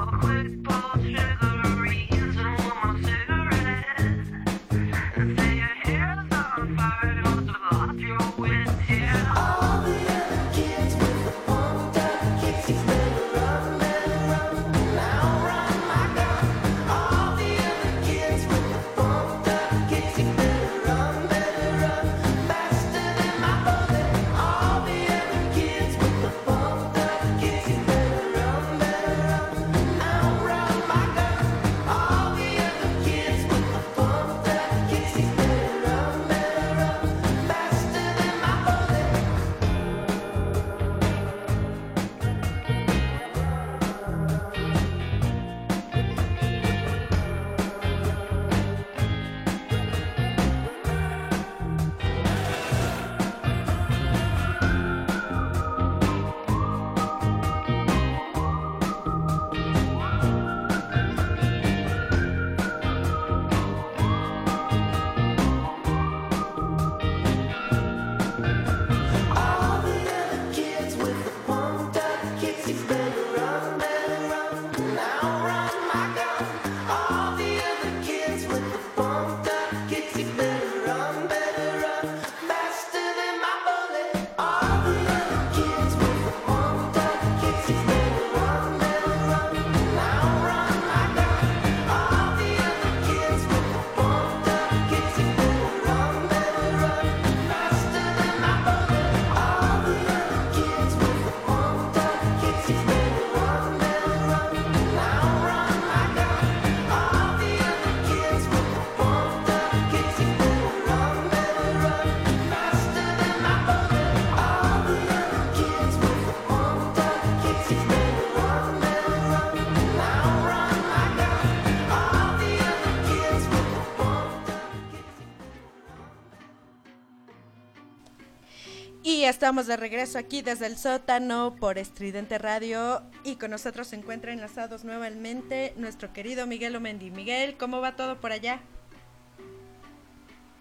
Estamos de regreso aquí desde el sótano por Estridente Radio y con nosotros se encuentra enlazados nuevamente nuestro querido Miguel Omendi. Miguel, ¿cómo va todo por allá?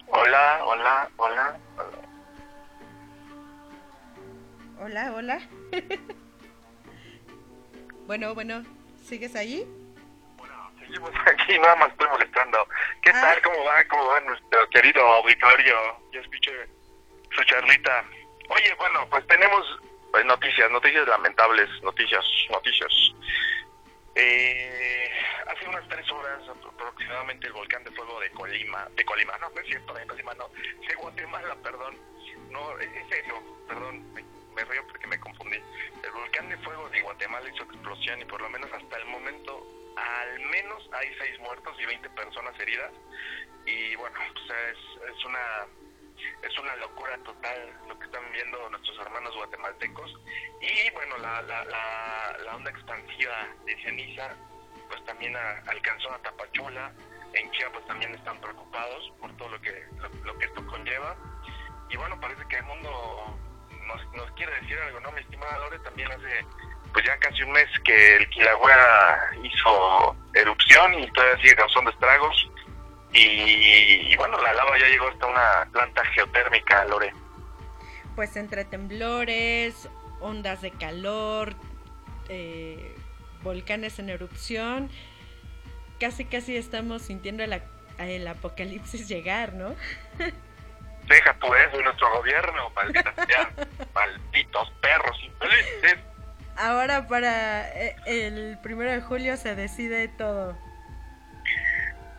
Hola, hola, hola, hola. Hola, hola. bueno, bueno, ¿sigues ahí? Seguimos aquí, nada más estoy molestando. ¿Qué Ah. tal? ¿Cómo va? ¿Cómo va nuestro querido auditorio? Ya escuché su charlita. Oye, bueno, pues tenemos pues, noticias, noticias lamentables, noticias, noticias. Eh, hace unas tres horas aproximadamente el volcán de fuego de Colima, de Colima, no, no es cierto, de Colima no, de Guatemala, perdón, no, en serio, perdón, me, me río porque me confundí. El volcán de fuego de Guatemala hizo explosión y por lo menos hasta el momento, al menos hay seis muertos y 20 personas heridas. Y bueno, pues es, es una es una locura total lo que están viendo nuestros hermanos guatemaltecos. Y bueno, la, la, la, onda expansiva de ceniza pues también a- alcanzó a Tapachula. En Chiapas también están preocupados por todo lo que, lo, que esto conlleva. Y bueno, parece que el mundo nos, nos quiere decir algo, ¿no? Mi estimada Lore, también hace pues ya casi un mes que el Kilauea hizo erupción y todavía sigue causando estragos. Y, y bueno, la lava ya llegó hasta una planta geotérmica, Lore. Pues entre temblores, ondas de calor, eh, volcanes en erupción, casi casi estamos sintiendo el, el apocalipsis llegar, ¿no? Deja tú eso, nuestro gobierno, maldita sea, malditos perros infelices. Ahora para eh, el primero de julio se decide todo.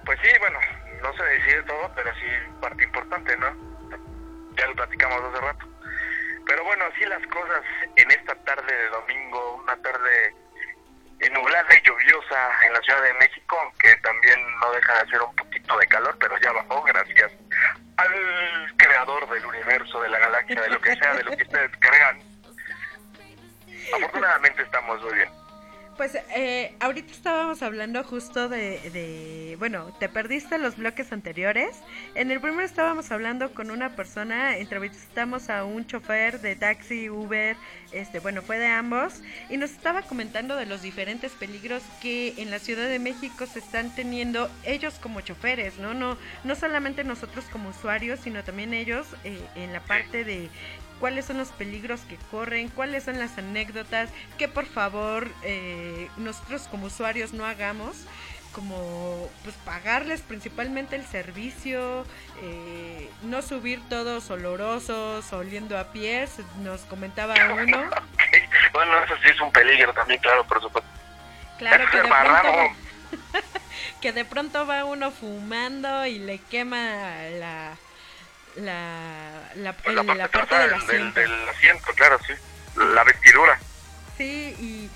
Pues sí, bueno, no se decide todo, pero sí parte importante, ¿no? Ya lo platicamos hace rato. Pero bueno, así las cosas en esta tarde de domingo, una tarde nublada y lluviosa en la Ciudad de México, aunque también no deja de hacer un poquito de calor, pero ya bajó gracias al creador del universo, de la galaxia, de lo que sea, de lo que ustedes crean. Afortunadamente estamos muy bien. Pues eh, ahorita estábamos hablando justo de, de, bueno, te perdiste los bloques anteriores. En el primero estábamos hablando con una persona, entrevistamos a un chofer de taxi, Uber, este, bueno, fue de ambos, y nos estaba comentando de los diferentes peligros que en la Ciudad de México se están teniendo ellos como choferes, ¿no? No, no solamente nosotros como usuarios, sino también ellos eh, en la parte de cuáles son los peligros que corren, cuáles son las anécdotas, que por favor eh, nosotros como usuarios no hagamos, como pues pagarles principalmente el servicio, eh, no subir todos olorosos, oliendo a pies, nos comentaba uno, Bueno, eso sí es un peligro también, claro, por supuesto. claro que de pronto que de pronto va uno fumando y le quema la la, la, Pues la parte, la parte trasera del del, del, asiento. del asiento, claro, sí. La vestidura. Sí, y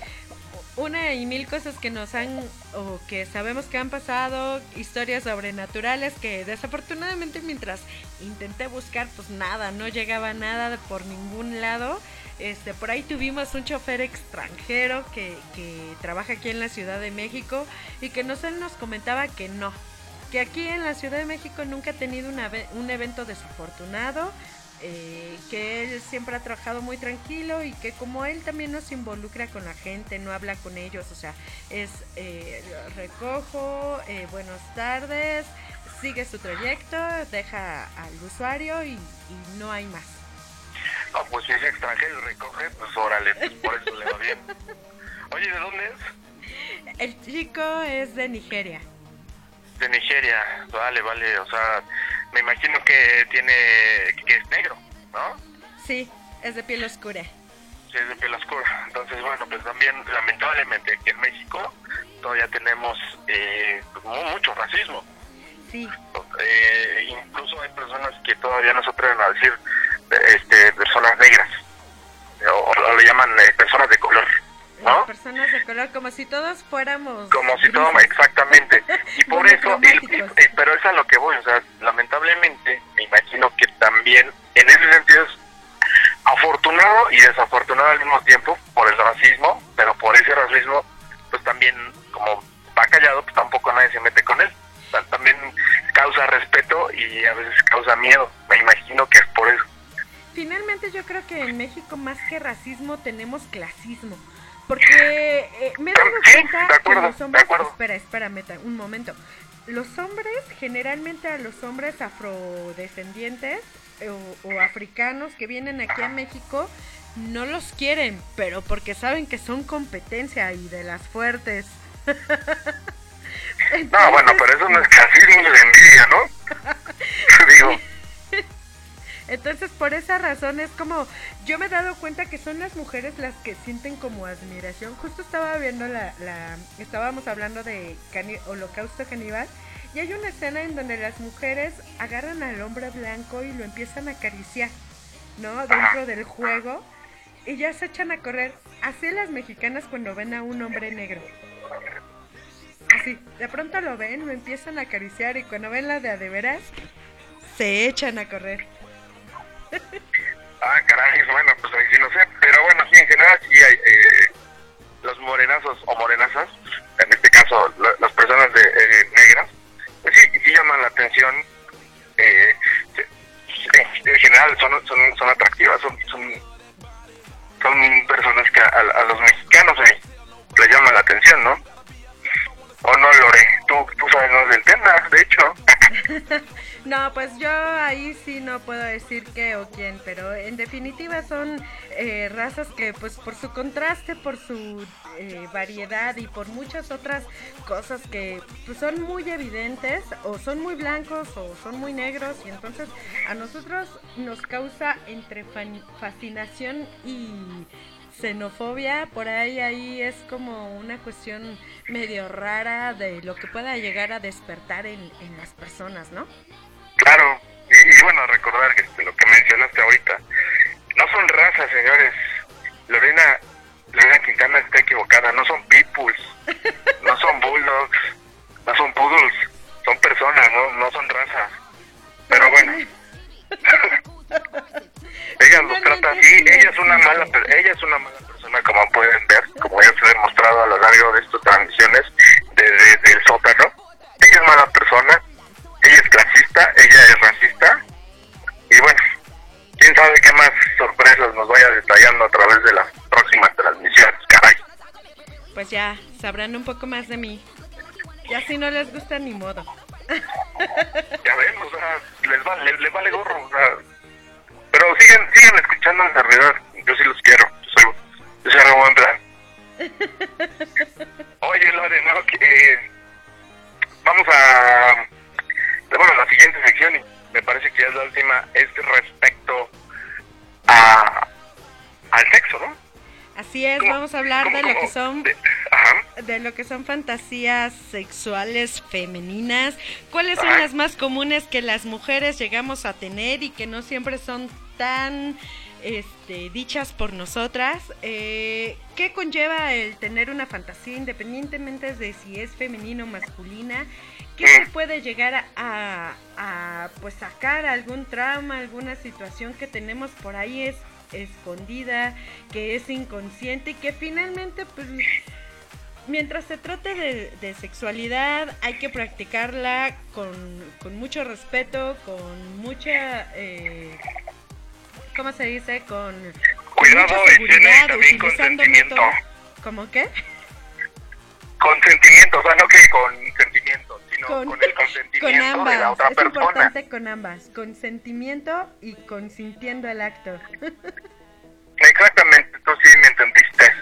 una y mil cosas que nos han, o que sabemos que han pasado, historias sobrenaturales que desafortunadamente mientras intenté buscar, pues nada, no llegaba nada por ningún lado. Este, por ahí tuvimos un chofer extranjero que, que trabaja aquí en la Ciudad de México y que nos, él nos comentaba que no, que aquí en la Ciudad de México nunca ha tenido una un evento desafortunado, eh, que él siempre ha trabajado muy tranquilo y que como él también no se involucra con la gente, no habla con ellos, o sea, es eh, recojo, eh, buenas tardes, sigue su trayecto, deja al usuario y, y no hay más. No, pues si es extranjero y recoge, pues órale, pues por eso le va bien. Oye, ¿de dónde es? El chico es de Nigeria. De Nigeria. Vale, vale, o sea, me imagino que tiene, que es negro, ¿no? Sí, es de piel oscura. Sí, es de piel oscura. Entonces, bueno, pues también, lamentablemente, aquí en México todavía tenemos eh, pues, mu- mucho racismo. Sí, Eh, incluso hay personas que todavía no se atreven a decir este, personas negras. O, o le llaman eh, personas de color, las personas de color, como si todos fuéramos. Como si todo, grises. exactamente. Y por eso, y- y- pero es a lo que voy, o sea, lamentablemente, me imagino que también, en ese sentido, es afortunado y desafortunado al mismo tiempo por el racismo, pero por ese racismo, pues también, como va callado, pues tampoco nadie se mete con él. O sea, también causa respeto y a veces causa miedo. Me imagino que es por eso. Finalmente yo creo que que racismo tenemos clasismo. Porque eh, me he dado cuenta acuerdo, que los hombres... Espera, espera, meta, un momento. Los hombres, generalmente a los hombres afrodescendientes eh, o, o africanos que vienen aquí a México, no los quieren, pero porque saben que son competencia y de las fuertes. No, bueno, pero eso no es clasismo, es envidia, ¿no? Digo, Entonces, por esa razón es como, yo me he dado cuenta que son las mujeres las que sienten como admiración. Justo estaba viendo la, la estábamos hablando de Holocausto Caníbal, y hay una escena en donde las mujeres agarran al hombre blanco y lo empiezan a acariciar, ¿no? Dentro del juego, y ya se echan a correr. Así las mexicanas cuando ven a un hombre negro. Así, de pronto lo ven, lo empiezan a acariciar, y cuando ven la de a de veras, se echan a correr. Ah, caray, bueno, pues ahí sí no sé. Pero bueno, sí, en general sí hay eh, los morenazos o morenazas, en este caso la- las personas de eh, negras, pues sí, llaman la atención. Eh, en general son, son, son atractivas, son, son, son personas que a, los mexicanos eh, les llaman la atención, ¿no? O no, Lore, tú, tú sabes más del tema, de hecho. No, pues yo ahí sí no puedo decir qué o quién, pero en definitiva son eh, razas que pues por su contraste, por su eh, variedad y por muchas otras cosas que pues, son muy evidentes o son muy blancos o son muy negros y entonces a nosotros nos causa entre fascinación y xenofobia, por ahí ahí es como una cuestión medio rara de lo que pueda llegar a despertar en, en las personas, ¿no? Claro, y, y bueno, recordar que este, lo que mencionaste ahorita, no son razas, señores. Lorena, Lorena Quintana está equivocada, no son pitbulls, no son bulldogs, no son poodles, son personas, no, no son razas. Pero bueno, ella los trata así, ella es una mala, ella es una mala persona, como pueden ver, como ya se ha demostrado a lo largo de estas transmisiones de, de- del sótano. Ella es mala persona, ella es clasista, ella es racista y bueno, quién sabe qué más sorpresas nos vaya detallando a través de las próximas transmisiones, caray. Pues ya sabrán un poco más de mí. Ya si no les gusta ni modo. Ya ven, o sea, les vale, les, les vale gorro, o sea, pero siguen, siguen escuchando al servidor, yo sí los quiero, yo soy, yo soy plan. Oye, Lore, no, que, eh, vamos a, bueno, la siguiente sección, y me parece que ya es la última, es respecto a, al sexo, ¿no? Así es, vamos a hablar de lo que son de lo que son fantasías sexuales femeninas, cuáles son Ajá. las más comunes que las mujeres llegamos a tener y que no siempre son tan este, dichas por nosotras. Eh, ¿Qué conlleva el tener una fantasía independientemente de si es femenina o masculina? ¿Qué se puede llegar a, pues sacar algún trauma, alguna situación que tenemos por ahí es escondida, que es inconsciente y que finalmente pues mientras se trate de, de sexualidad hay que practicarla con, con mucho respeto, con mucha, eh, ¿cómo se dice? Con, con Cuidado, higiene y también consentimiento. métodos- ¿Cómo qué? Consentimiento, o sea, no que con sentimiento, sino con, Con, el con consentimiento ambas, de la otra es persona. importante con ambas, consentimiento y consintiendo el acto. Exactamente, tú sí me entendiste.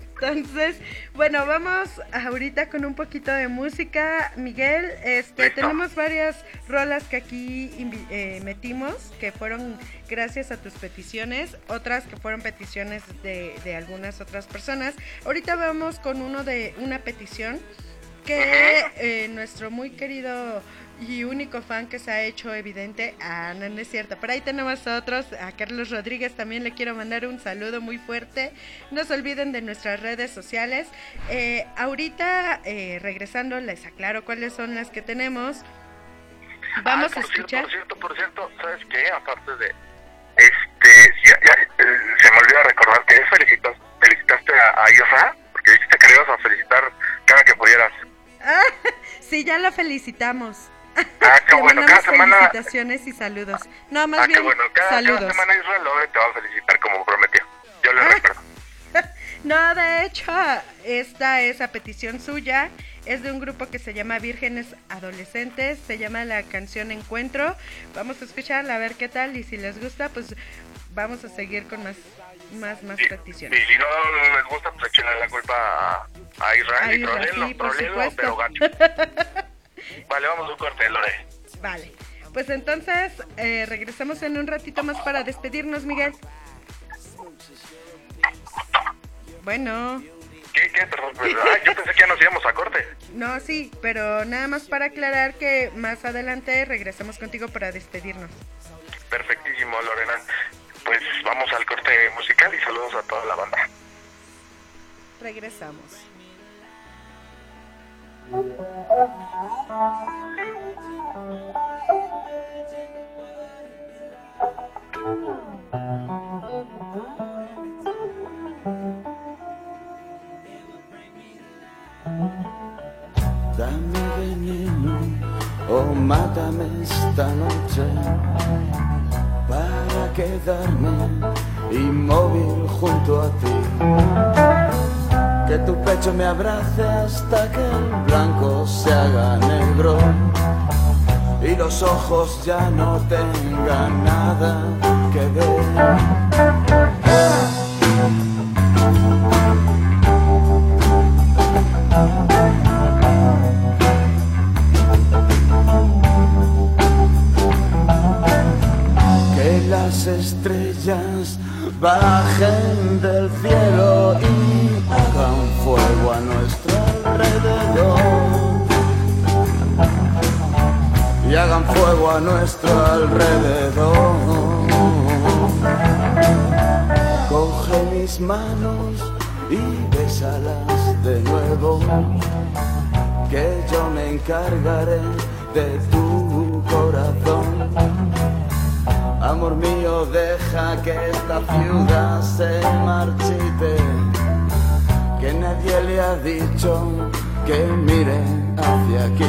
Entonces, bueno, vamos ahorita con un poquito de música. Miguel, este, tenemos varias rolas que aquí eh, metimos, que fueron gracias a tus peticiones, otras que fueron peticiones de, de algunas otras personas. Ahorita vamos con uno de una petición que eh, nuestro muy querido y único fan que se ha hecho evidente, ah, no, no es cierto, pero ahí tenemos a otros, a Carlos Rodríguez también le quiero mandar un saludo muy fuerte, no se olviden de nuestras redes sociales, Eh, ahorita eh, regresando les aclaro cuáles son las que tenemos, vamos Ah, a por escuchar, Cierto, por cierto, por cierto, ¿sabes qué? Aparte de, este, ya, ya, eh, se me olvidó recordar que felicitas, felicitaste a, a Isra, porque dijiste que le ibas a felicitar cada que pudieras. Ah, sí, ya lo felicitamos. Ah, qué bueno, cada semana. felicitaciones y saludos. No, más Ah, bien qué bueno, cada, cada saludos. semana Israel Lore te va a felicitar como prometió. Yo le recuerdo. No, de hecho, esta es a petición suya. Es de un grupo que se llama Vírgenes Adolescentes. Se llama la canción Encuentro. Vamos a escucharla a ver qué tal. Y si les gusta, pues vamos a seguir con más, más, más Y peticiones. si no les gusta, pues échenle la culpa a, Israel A y Israel, trolenlo, sí, por supuesto. pero gacho. Vale, vamos a un corte, Lore. Vale. Pues entonces eh, regresamos en un ratito más para despedirnos, Miguel. Bueno. ¿Qué, qué? Perdón, ay, yo pensé que ya nos íbamos a corte. No, sí, pero nada más para aclarar que más adelante regresamos contigo para despedirnos. Perfectísimo, Lorena. Pues vamos al corte musical y saludos a toda la banda. Regresamos. Dame veneno o mátame esta noche para quedarme inmóvil junto a ti. Que tu pecho me abrace hasta que el blanco se haga negro y los ojos ya no tengan nada que ver. que las estrellas bajen del cielo y hagan fuego a nuestro alrededor. Y hagan fuego a nuestro alrededor. Coge mis manos y bésalas de nuevo, que yo me encargaré de tu corazón. Amor mío, deja que esta ciudad se marchite. Que nadie le ha dicho que mire hacia aquí.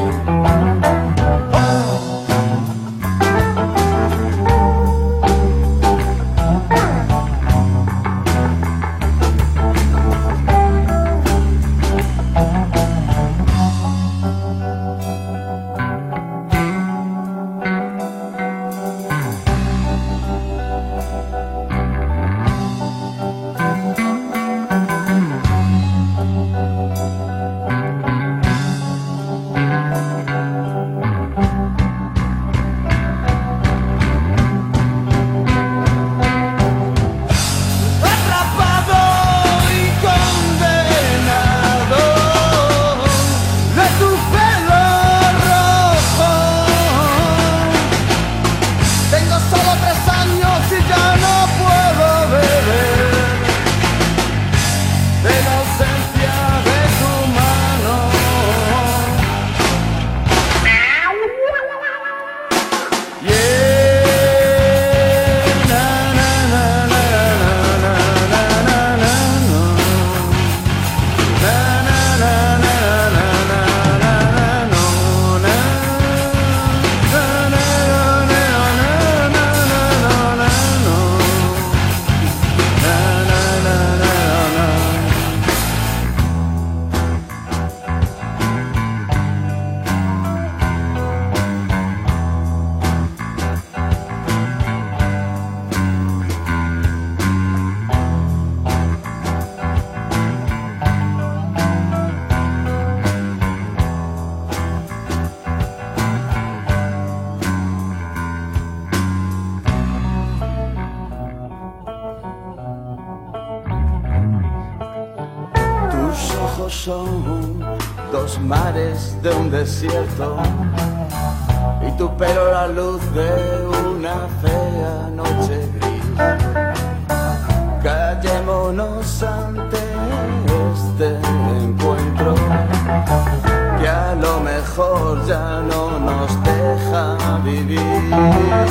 Thank you.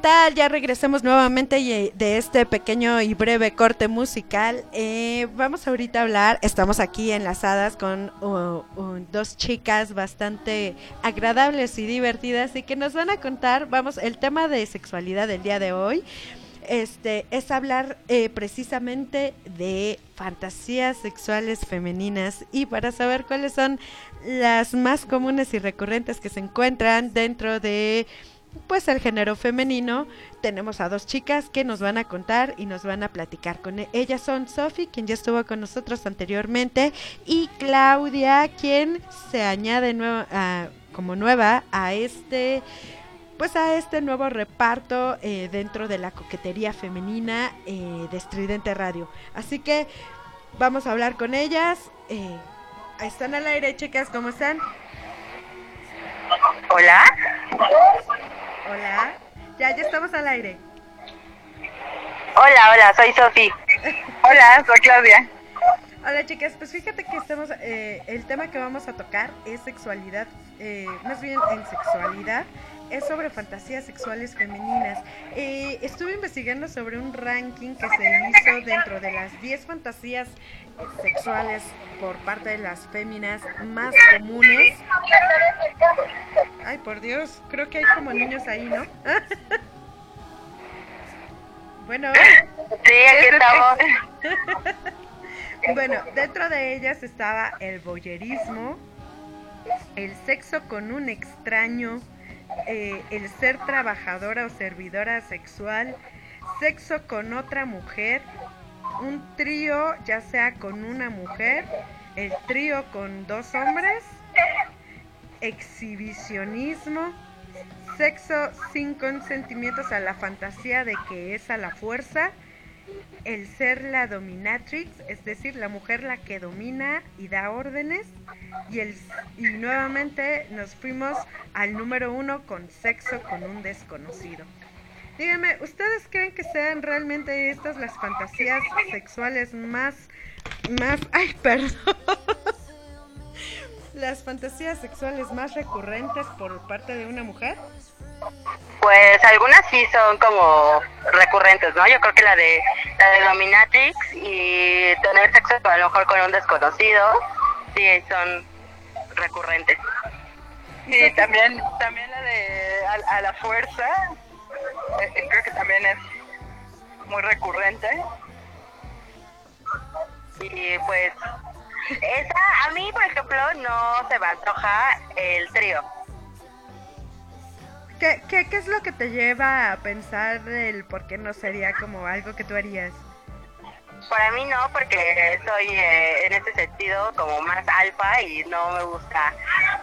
Tal? Ya regresamos nuevamente y- de este pequeño y breve corte musical. Eh, vamos ahorita a hablar, estamos aquí enlazadas con uh, uh, dos chicas bastante agradables y divertidas y que nos van a contar, vamos, el tema de sexualidad del día de hoy. Este es hablar eh, precisamente de fantasías sexuales femeninas y para saber cuáles son las más comunes y recurrentes que se encuentran dentro de pues el género femenino tenemos a dos chicas que nos van a contar y nos van a platicar con e- ellas son Sofi quien ya estuvo con nosotros anteriormente y Claudia quien se añade como nueva a este pues a este nuevo reparto eh, dentro de la coquetería femenina eh, de Estridente Radio. Así que vamos a hablar con ellas. Eh, están al aire chicas cómo están Hola. Hola ya ya estamos al aire Hola, hola, soy Sofi. Hola, soy Claudia. Hola chicas, pues fíjate que estamos, eh, el tema que vamos a tocar es sexualidad, eh, más bien en sexualidad, es sobre fantasías sexuales femeninas. Eh, estuve investigando sobre un ranking que se hizo dentro de las 10 fantasías sexuales por parte de las féminas más comunes. Ay, por Dios, creo que hay como niños ahí, ¿no? bueno. Sí, aquí estamos. Bueno, dentro de ellas estaba el boyerismo, el sexo con un extraño, eh, el ser trabajadora o servidora sexual, sexo con otra mujer, un trío ya sea con una mujer, el trío con dos hombres, exhibicionismo, sexo sin consentimientos a la fantasía de que es a la fuerza, el ser la dominatrix, es decir, la mujer la que domina y da órdenes, y, el, y nuevamente nos fuimos al número uno con sexo con un desconocido. Díganme, ¿ustedes creen que sean realmente estas las fantasías sexuales más, más, ay, perdón, las fantasías sexuales más recurrentes por parte de una mujer? Pues algunas sí son como recurrentes, ¿no? Yo creo que la de la de dominatrix y tener sexo a lo mejor con un desconocido, sí son recurrentes. Sí, también, también la de a, a la fuerza, eh, eh, creo que también es muy recurrente. Y pues esa a mí, por ejemplo, no se me antoja el trío. ¿Qué, qué, qué es lo que te lleva a pensar el por qué no sería como algo que tú harías? Para mí no, porque soy eh, en ese sentido como más alfa y no me gusta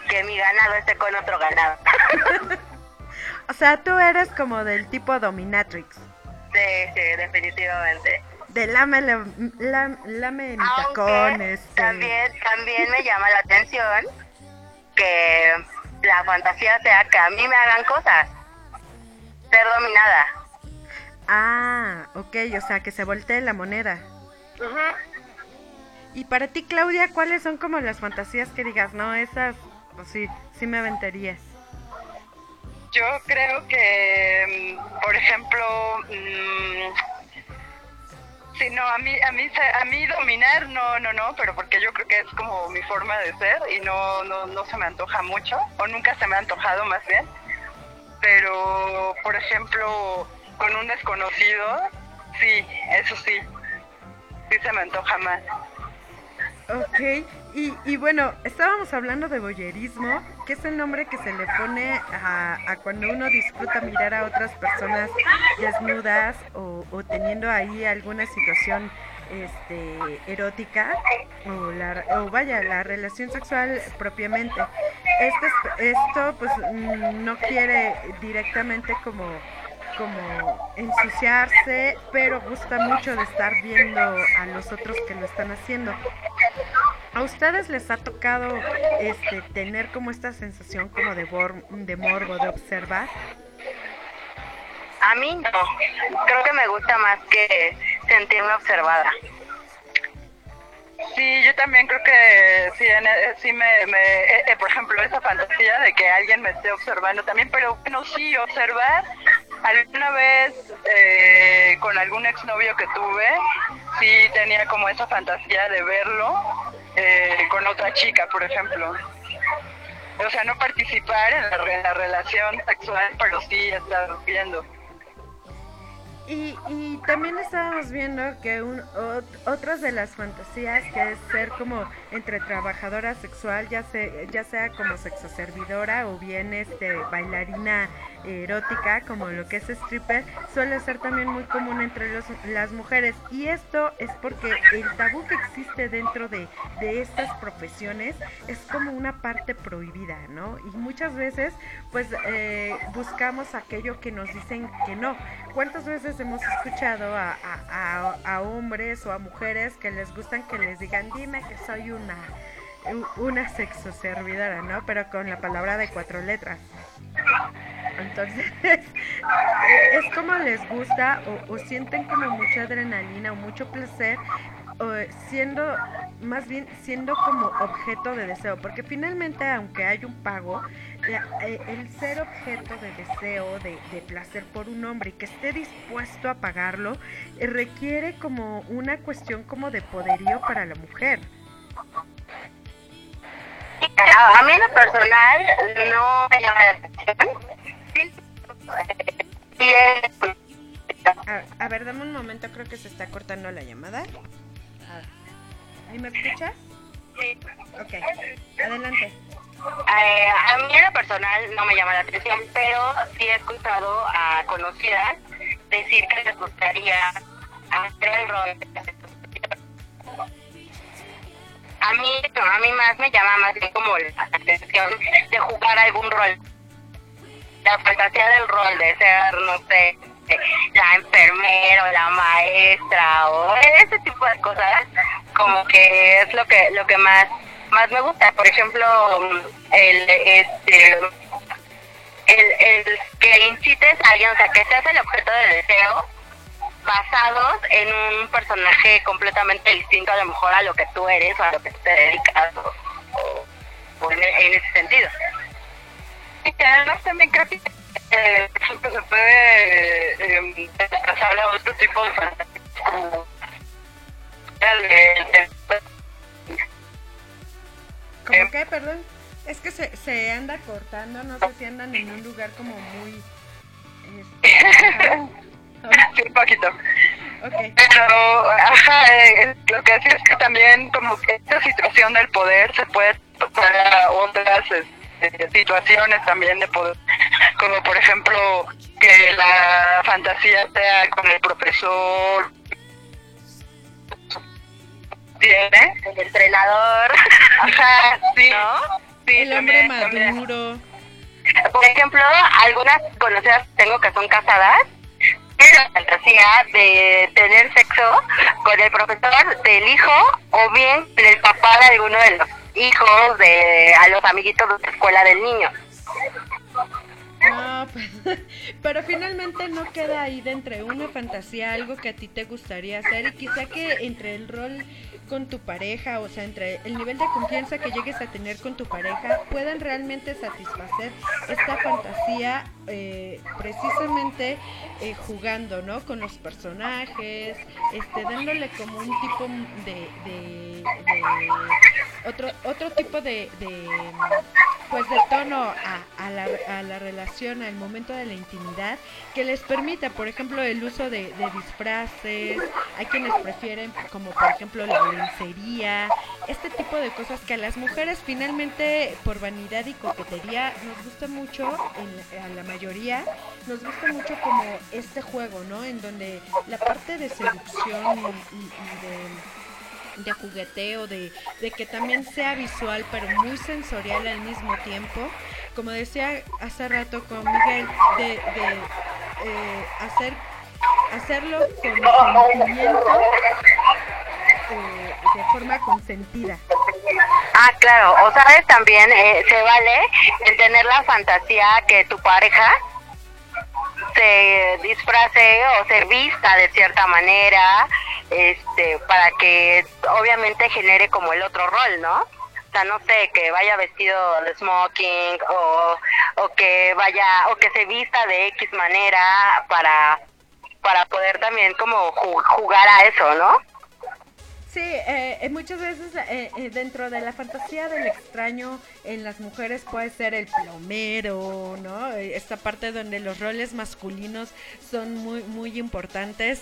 que mi ganado esté con otro ganado. O sea, tú eres como del tipo dominatrix. Sí, sí, definitivamente. De lame, lam- lam- lame mi Aunque tacón, este. también, también me llama la atención que la fantasía sea que a mí me hagan cosas. Ser dominada. Ah, ok, o sea, que se voltee la moneda. Y para ti, Claudia, ¿cuáles son como las fantasías que digas, no, esas, pues sí, sí me aventarías? Yo creo que, mm, por ejemplo, mm, sí, no, a mí, a mí, a mí dominar, no, no, no, pero porque yo creo que es como mi forma de ser y no, no, no se me antoja mucho, o nunca se me ha antojado más bien. Pero, por ejemplo, con un desconocido, sí, eso sí, sí se me antoja más. Ok, y, y bueno, estábamos hablando de boyerismo, que es el nombre que se le pone a, cuando uno disfruta mirar a otras personas desnudas o, teniendo ahí alguna situación este, erótica o, la, o vaya, la relación sexual propiamente. Este, es- esto pues mm, no quiere directamente como como ensuciarse, pero gusta mucho de estar viendo a los otros que lo están haciendo. ¿A ustedes les ha tocado este tener como esta sensación como de, de morbo, de observar? A mí no. Creo que me gusta más que sentirme observada. Sí, yo también creo que sí, en- eh, sí me, me eh, eh, por ejemplo, esa fantasía de que alguien me esté observando también, pero bueno, sí, observar alguna vez eh, con algún exnovio que tuve, sí tenía como esa fantasía de verlo eh, con otra chica, por ejemplo. O sea, no participar en la relación sexual, pero sí estar viendo. Y, y también estábamos viendo que un, ot- otras de las fantasías que es ser como entre trabajadora sexual, ya, se, ya sea como sexoservidora o bien este bailarina erótica, como lo que es stripper, suele ser también muy común entre los, las mujeres. Y esto es porque el tabú que existe dentro de, estas profesiones es como una parte prohibida, ¿no? Y muchas veces pues eh, buscamos aquello que nos dicen que no. ¿Cuántas veces hemos escuchado a hombres o a mujeres que les gustan que les digan, dime que soy una, una sexoservidora, ¿no? Pero con la palabra de cuatro letras. Entonces, es como les gusta o, o sienten como mucha adrenalina o mucho placer siendo, más bien siendo como objeto de deseo, porque finalmente aunque hay un pago, eh, el ser objeto de deseo, de, placer por un hombre y que esté dispuesto a pagarlo, eh, requiere como una cuestión como de poderío para la mujer. A, mí en lo personal no me llama la. A, a ver, dame un momento, creo que se está cortando la llamada. A- ¿Ahí me escuchas? sí. Ok, adelante. Eh, a mí en lo personal no me llama la atención, pero sí he escuchado a conocidas decir que les gustaría hacer el rol. A mí, a mí más me llama más bien como la atención de jugar algún rol. La fantasía del rol, de ser, no sé, la enfermera o la maestra o ese tipo de cosas, como que es lo que lo que más más me gusta. Por ejemplo, el este el, el que incites a alguien, o sea, que seas el objeto de deseo basados en un personaje completamente distinto a lo mejor a lo que tú eres o a lo que te dedicas o, en ese sentido. Que además también creo que eh, se puede eh, pasar a otro tipo de ¿Cómo qué? Perdón. Es que se, se anda cortando, no sé si andan en un lugar como muy... este. Sí, un poquito. Pero, ajá, eh, lo que decía es que también como que esta situación del poder se puede para otras este, situaciones también de poder, como por ejemplo que la fantasía sea con el profesor, tiene, El entrenador, ajá, sí, ¿no? sí, El hombre también, también. maduro. Por ejemplo, algunas conocidas tengo que son casadas tienen la fantasía de tener sexo con el profesor del hijo o bien con el papá de alguno de los hijos de a los amiguitos de la escuela del niño. No, pues, pero finalmente no queda ahí de entre una fantasía, algo que a ti te gustaría hacer y quizá que entre el rol con tu pareja, o sea, entre el nivel de confianza que llegues a tener con tu pareja, puedan realmente satisfacer esta fantasía eh, precisamente eh, jugando, ¿no? Con los personajes, este, dándole como un tipo de, de, otro, otro tipo de, de pues de tono a, a, la, a la relación, al momento de la intimidad, que les permita, por ejemplo, el uso de, de disfraces, hay quienes prefieren, como por ejemplo la lencería, este tipo de cosas que a las mujeres finalmente, por vanidad y coquetería, nos gusta mucho, en, a la mayoría, nos gusta mucho como este juego, ¿no? En donde la parte de seducción y, de jugueteo, de, de que también sea visual, pero muy sensorial al mismo tiempo. Como decía hace rato con Miguel, de, de eh, hacer hacerlo con sentimiento, eh, de forma consentida. Ah, claro. O sabes también, eh, se vale el tener la fantasía que tu pareja se disfrace o se vista de cierta manera, este, para que obviamente genere como el otro rol, ¿no? O sea, no sé, que vaya vestido de smoking o, o que vaya, o que se vista de X manera para, para poder también como ju- jugar a eso, ¿no? Sí, eh, eh, muchas veces eh, dentro de la fantasía del extraño en las mujeres puede ser el plomero, ¿no? Esta parte donde los roles masculinos son muy muy importantes.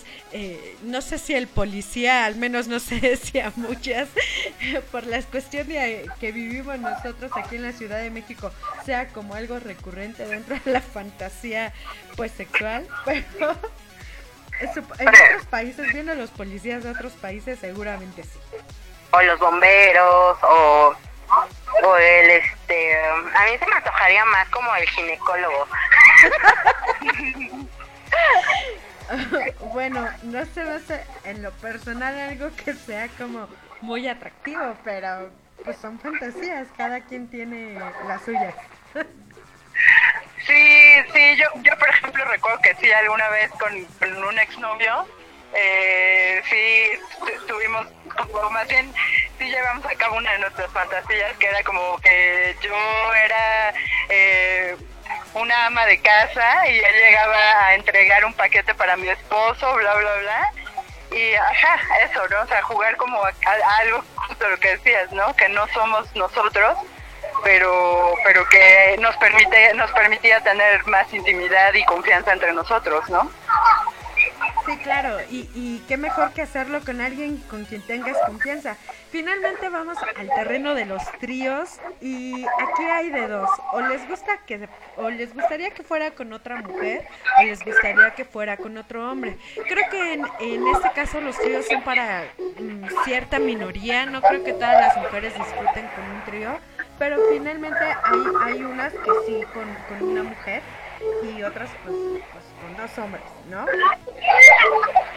No sé si el policía, al menos no sé si a muchas, por las cuestiones que vivimos nosotros aquí en la Ciudad de México, sea como algo recurrente dentro de la fantasía pues sexual, pero... Eso- En otros países, viendo los policías de otros países, seguramente sí. O los bomberos, o, o el, este, a mí se me antojaría más como el ginecólogo. bueno, no se me hace en lo personal algo que sea como muy atractivo, pero pues son fantasías, cada quien tiene las suyas. Sí, sí, yo, yo por ejemplo recuerdo que sí, alguna vez con, con un exnovio, eh, sí, tu- tuvimos, o más bien, sí llevamos a cabo una de nuestras fantasías, que era como que yo era eh, una ama de casa y él llegaba a entregar un paquete para mi esposo, bla, bla, bla. Y ajá, eso, ¿no? O sea, jugar como a algo, justo lo que decías, ¿no? Que no somos nosotros, pero pero que nos permite nos permitía tener más intimidad y confianza entre nosotros, ¿no? Sí, claro, y, y qué mejor que hacerlo con alguien con quien tengas confianza. Finalmente vamos al terreno de los tríos y aquí hay de dos. O les gusta que o les gustaría que fuera con otra mujer o les gustaría que fuera con otro hombre. Creo que en, en este caso los tríos son para mm, cierta minoría. No creo que todas las mujeres disfruten con un trío, pero finalmente hay hay unas que sí con, con una mujer y otras pues, pues con dos hombres, ¿no?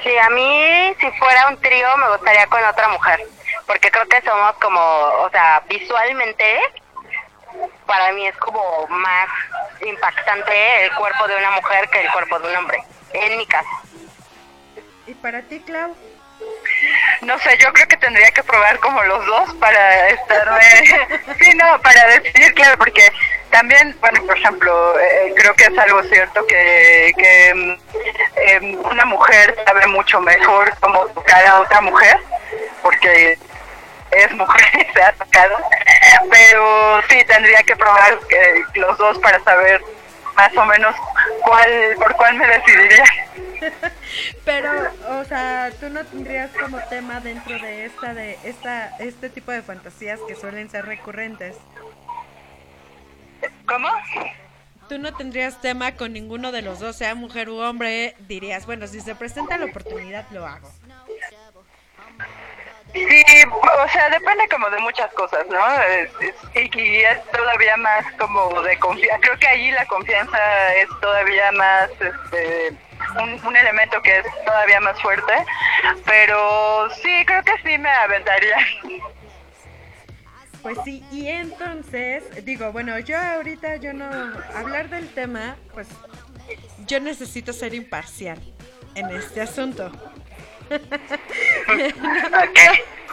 Sí, a mí si fuera un trío me gustaría con otra mujer, porque creo que somos como, o sea, visualmente para mí es como más impactante el cuerpo de una mujer que el cuerpo de un hombre, en mi caso. ¿Y para ti, Clau? No sé, yo creo que tendría que probar como los dos para estar sí, no, para decidir, claro, porque también, bueno, por ejemplo, eh, creo que es algo cierto que, que em, una mujer sabe mucho mejor cómo tocar a otra mujer, porque es mujer y se ha tocado, pero sí tendría que probar eh, los dos para saber más o menos cuál por cuál me decidiría. Pero, o sea, tú no tendrías como tema dentro de esta de esta este tipo de fantasías que suelen ser recurrentes. ¿Cómo? Tú no tendrías tema con ninguno de los dos, sea mujer u hombre, dirías, bueno, si se presenta la oportunidad lo hago. Sí, o sea, depende como de muchas cosas, ¿no? Es- es- y, es todavía más como de confianza. Creo que ahí la confianza es todavía más, este, un elemento que es todavía más fuerte. Pero sí, creo que sí me aventaría. Pues sí, y entonces, digo, bueno, yo ahorita yo no hablar del tema, pues yo necesito ser imparcial en este asunto. No,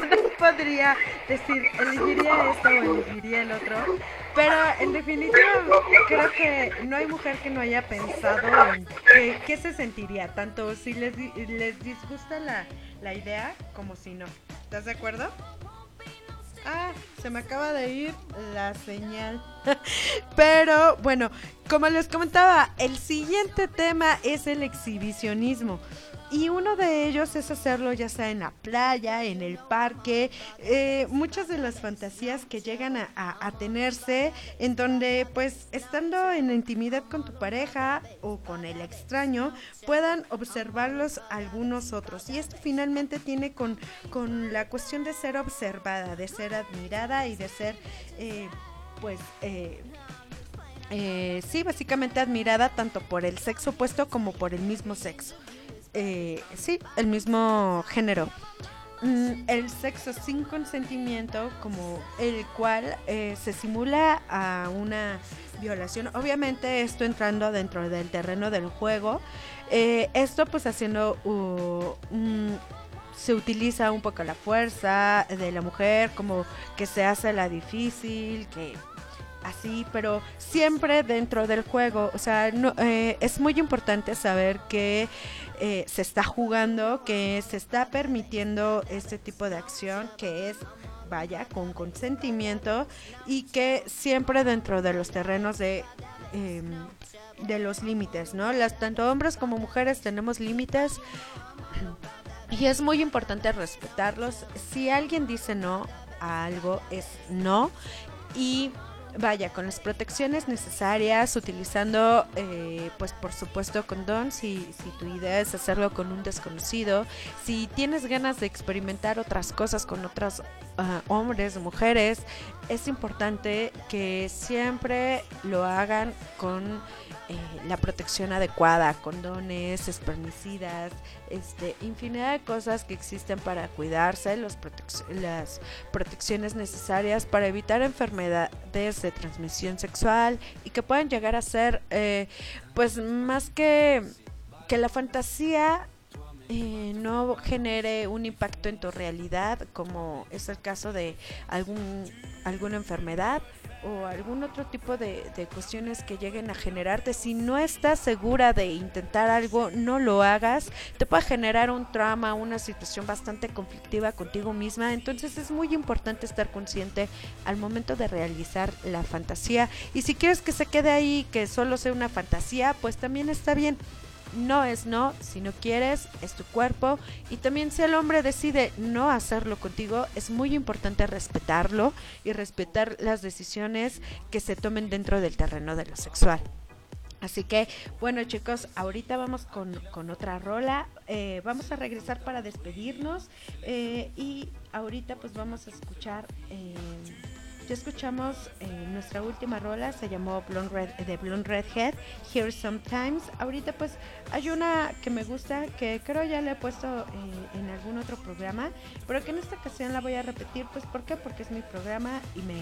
no podría decir, elegiría esto o elegiría el otro, pero en definitiva creo que no hay mujer que no haya pensado en qué, qué se sentiría, tanto si les, les disgusta la, la idea como si no. ¿Estás de acuerdo? Ah, se me acaba de ir la señal. Pero bueno, como les comentaba, el siguiente tema es el exhibicionismo. Y uno de ellos es hacerlo ya sea en la playa, en el parque, eh, muchas de las fantasías que llegan a, tenerse en donde pues estando en intimidad con tu pareja o con el extraño puedan observarlos algunos otros. Y esto finalmente tiene con, con la cuestión de ser observada, de ser admirada y de ser eh, pues... eh, eh, sí, básicamente admirada tanto por el sexo opuesto como por el mismo sexo. Eh, sí, el mismo género. Mm, el sexo sin consentimiento, como el cual eh, se simula a una violación. Obviamente esto entrando dentro del terreno del juego. Eh, esto pues haciendo un se utiliza un poco la fuerza de la mujer, como que se hace la difícil, que así, pero siempre dentro del juego. O sea, no, es muy importante saber que eh, se está jugando, que se está permitiendo este tipo de acción, que es vaya, con consentimiento y que siempre dentro de los terrenos de, em, de los límites, ¿no? Las, tanto hombres como mujeres tenemos límites y es muy importante respetarlos. Si alguien dice no a algo, es no. Y vaya, con las protecciones necesarias, utilizando, eh, pues por supuesto, condón, si, si tu idea es hacerlo con un desconocido, si tienes ganas de experimentar otras cosas con otros ah, hombres, mujeres, es importante que siempre lo hagan con eh, la protección adecuada, condones, espermicidas, este, infinidad de cosas que existen para cuidarse, los protec- las protecciones necesarias para evitar enfermedades de transmisión sexual y que puedan llegar a ser, eh, pues más que, que la fantasía eh, no genere un impacto en tu realidad, como es el caso de algún, alguna enfermedad o algún otro tipo de, de cuestiones que lleguen a generarte. Si no estás segura de intentar algo, no lo hagas. Te puede generar un trauma, una situación bastante conflictiva contigo misma. Entonces es muy importante estar consciente al momento de realizar la fantasía. Y si quieres que se quede ahí, que solo sea una fantasía, pues también está bien no es no, si no quieres, es tu cuerpo. Y también si el hombre decide no hacerlo contigo, es muy importante respetarlo y respetar las decisiones que se tomen dentro del terreno de lo sexual. Así que, bueno chicos, ahorita vamos con, con otra rola. Eh, vamos a regresar para despedirnos. eh, y ahorita pues vamos a escuchar... eh, ya escuchamos eh, nuestra última rola, se llamó Blonde Red, de Blonde Redhead, Here Sometimes. Ahorita pues hay una que me gusta, que creo ya la he puesto eh, en algún otro programa, pero que en esta ocasión la voy a repetir, pues ¿por qué? Porque es mi programa y me,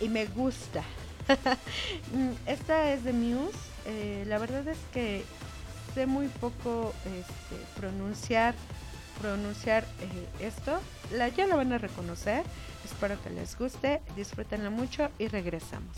y me gusta. Mm, esta es de Muse, eh, la verdad es que sé muy poco este, pronunciar pronunciar eh, esto. La, ya lo van a reconocer. Espero que les guste. Disfrútenlo mucho y regresamos.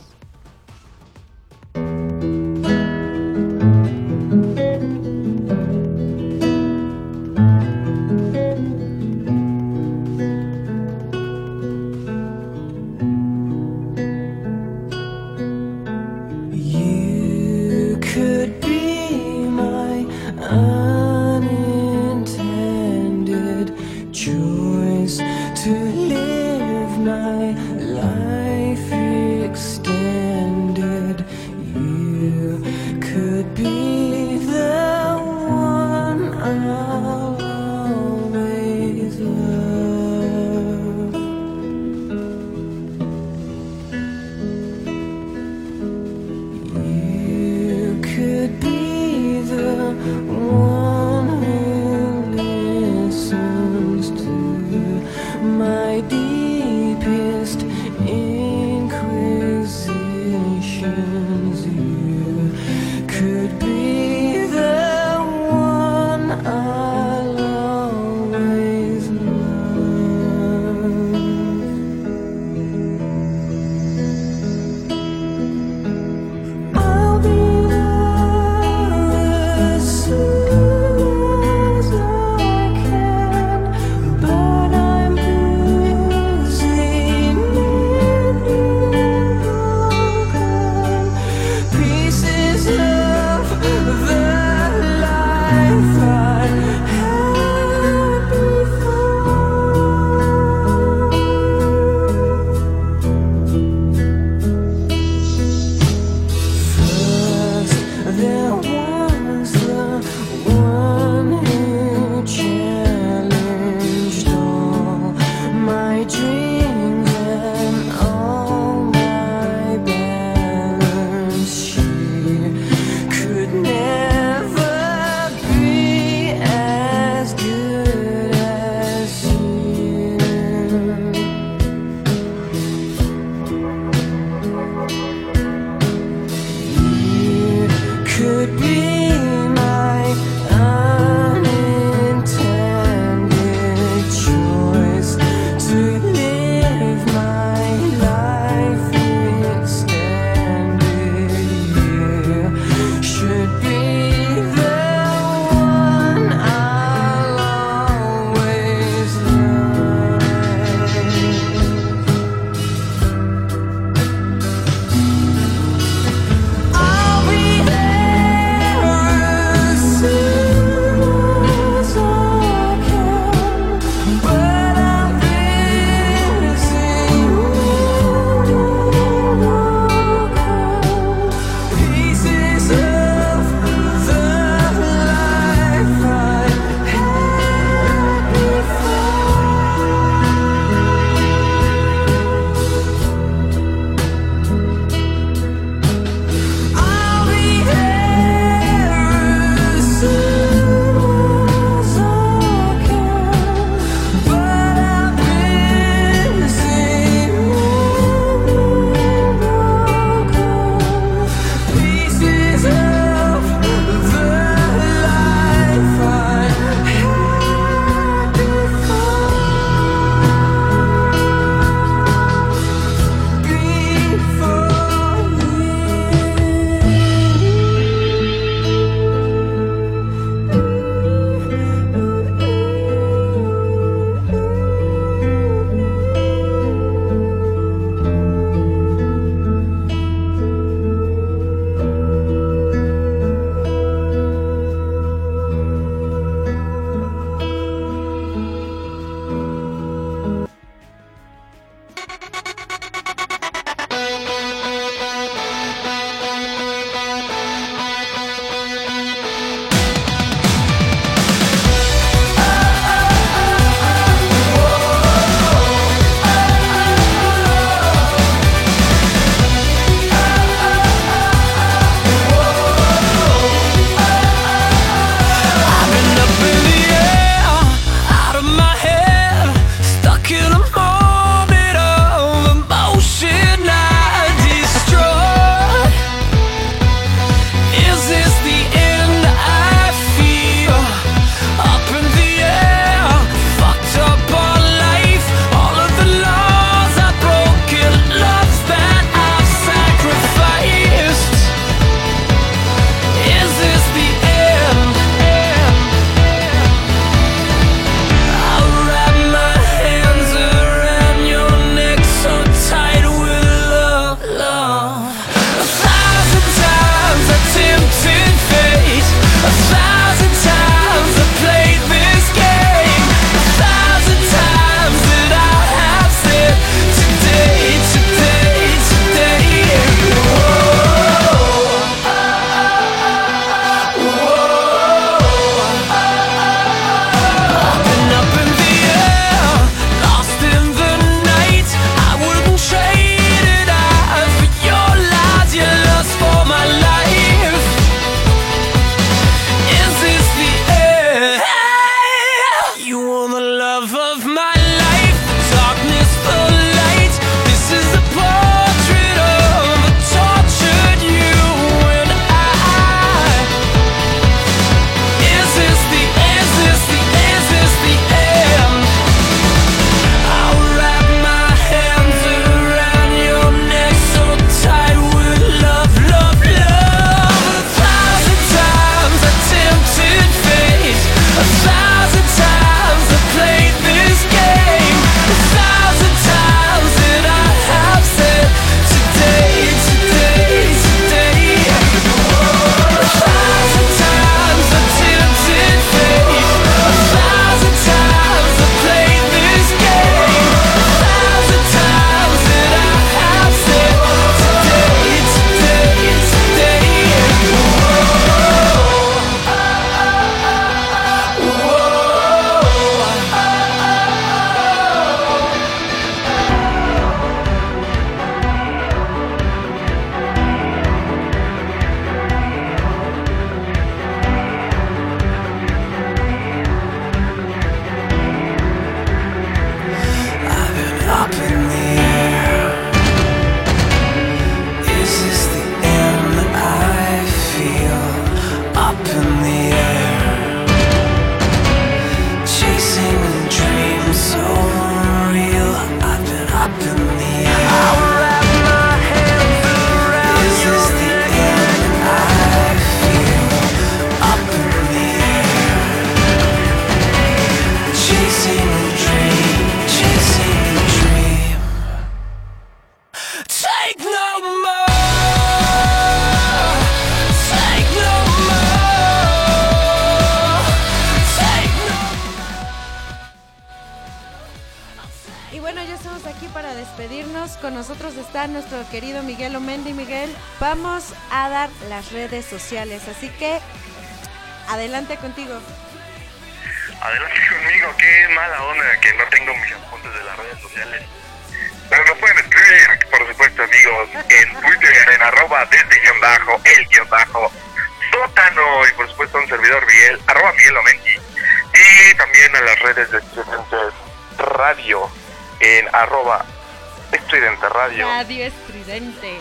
Radio. Radio estridente.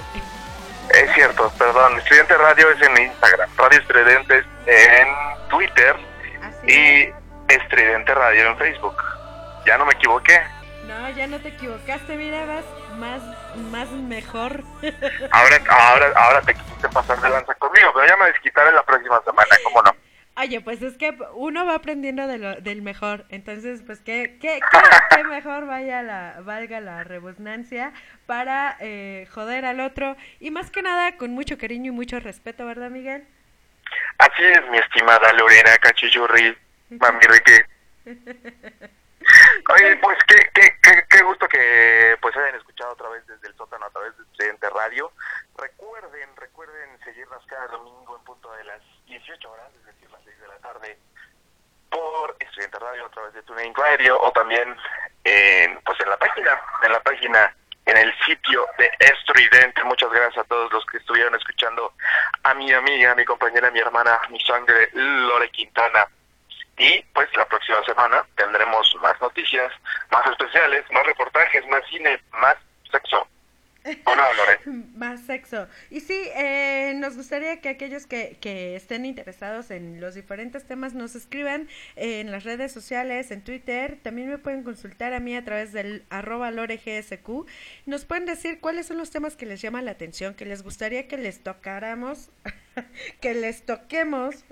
Es cierto, perdón, Estudiante Radio es en Instagram, Radio Estridentes en Twitter y Estridente Radio en Facebook. Ya no me equivoqué. No, ya no te equivocaste, mira, vas más, más mejor. Ahora, ahora, ahora te quisiste pasar de lanza conmigo, pero ya me desquitaré la próxima semana, ¿cómo no? Oye, pues es que uno va aprendiendo de lo, del mejor, entonces pues que, que, que, que mejor vaya la, valga la rebusnancia para eh, joder al otro y más que nada con mucho cariño y mucho respeto, ¿verdad Miguel? Así es, mi estimada Lorena Cachichurri, mami Ricky. Oye, pues qué, qué, qué, qué gusto que pues hayan escuchado otra vez desde el sótano, a través de Estudiante Radio. Recuerden, recuerden seguirnos cada domingo en punto de las 18 horas, es decir, las 6 de la tarde, por Estudiante Radio a través de TuneIn Radio o también en, pues en la página, en la página, en el sitio de Estridente. Muchas gracias a todos los que estuvieron escuchando a mi amiga, mi compañera, mi hermana, mi sangre, Lore Quintana. Y pues la próxima semana tendremos más noticias, más especiales, más reportajes, más cine, más sexo. Más sexo. Y sí, eh, nos gustaría que aquellos que, que estén interesados en los diferentes temas nos escriban en las redes sociales, en Twitter. También me pueden consultar a mí a través del arroba loregsq. Nos pueden decir cuáles son los temas que les llaman la atención, que les gustaría que les tocáramos, que les toquemos,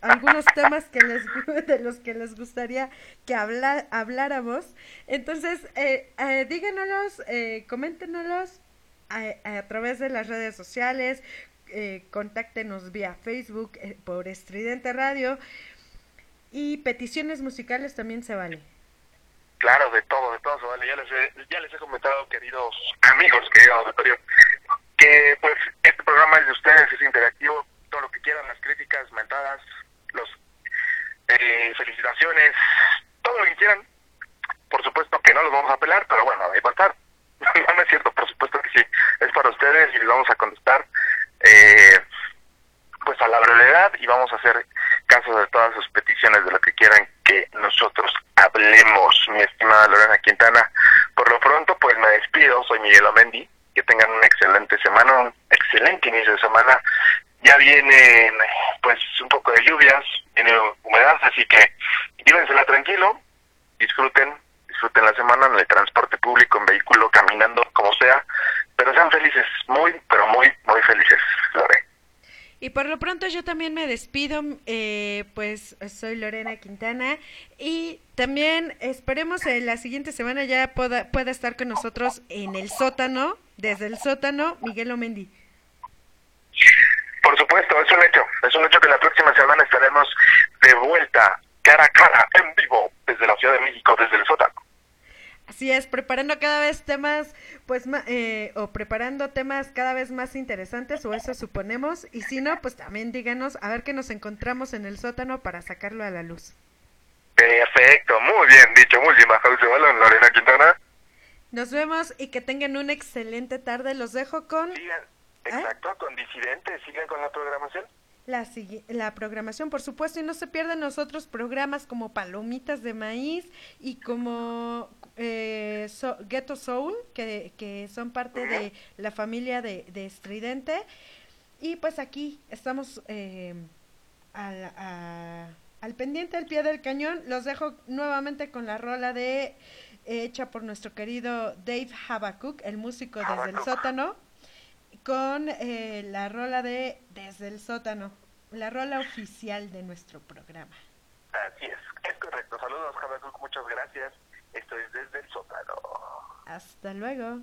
algunos temas que les, de los que les gustaría que habláramos. Entonces, eh, eh, díganoslos, eh, coméntenoslos a, través de las redes sociales, eh, contáctenos vía Facebook eh, por Estridente Radio y peticiones musicales también se vale. Claro, de todo, de todo se vale. Ya les he, ya les he comentado, queridos amigos, querido auditorio, que pues este programa es de ustedes, es interactivo, todo lo que quieran, las críticas, mentadas, los eh, felicitaciones, todo lo que quieran. Por supuesto que no los vamos a apelar, pero bueno, ahí va a. no, no es cierto, por supuesto que sí. Es para ustedes y les vamos a contestar eh, pues a la brevedad y vamos a hacer caso de todas sus peticiones de lo que quieran que nosotros hablemos, mi estimada Lorena Quintana. Por lo pronto, pues me despido, soy Miguel Omendi, que tengan una excelente semana, un excelente inicio de semana. Ya vienen pues un poco de lluvias, viene humedad, así que llévensela tranquilo, disfruten, disfruten la semana en el transporte público, en vehículo, caminando, como sea, pero sean felices, muy, pero muy, muy felices, Lore. Y por lo pronto yo también me despido, eh, pues soy Lorena Quintana y también esperemos en la siguiente semana ya pueda, pueda estar con nosotros en el sótano, desde el sótano, Miguel Omendi. Por supuesto, es un hecho, es un hecho que la próxima semana estaremos de vuelta, cara a cara, en vivo, desde la Ciudad de México, desde el sótano. Así es, preparando cada vez temas, pues, eh, o preparando temas cada vez más interesantes, o eso suponemos, y si no, pues también díganos a ver qué nos encontramos en el sótano para sacarlo a la luz. Perfecto, muy bien dicho, muy bien bajado ese balón, Lorena Quintana. Nos vemos y que tengan una excelente tarde. Los dejo con Exacto, con disidentes, sigan con la programación. La, la programación, por supuesto, y no se pierdan nosotros programas como Palomitas de Maíz y como eh, So- Ghetto Soul, que, que son parte de la familia de, de Estridente. Y pues aquí estamos eh, al, a- al pendiente, al pie del cañón. Los dejo nuevamente con la rola de hecha por nuestro querido Dave Habakuk, el músico desde el sótano, con eh, la rola de Desde el sótano, la rola oficial de nuestro programa. Así es, es correcto. Saludos, Habacuc, muchas gracias. Esto es desde el sótano. Hasta luego.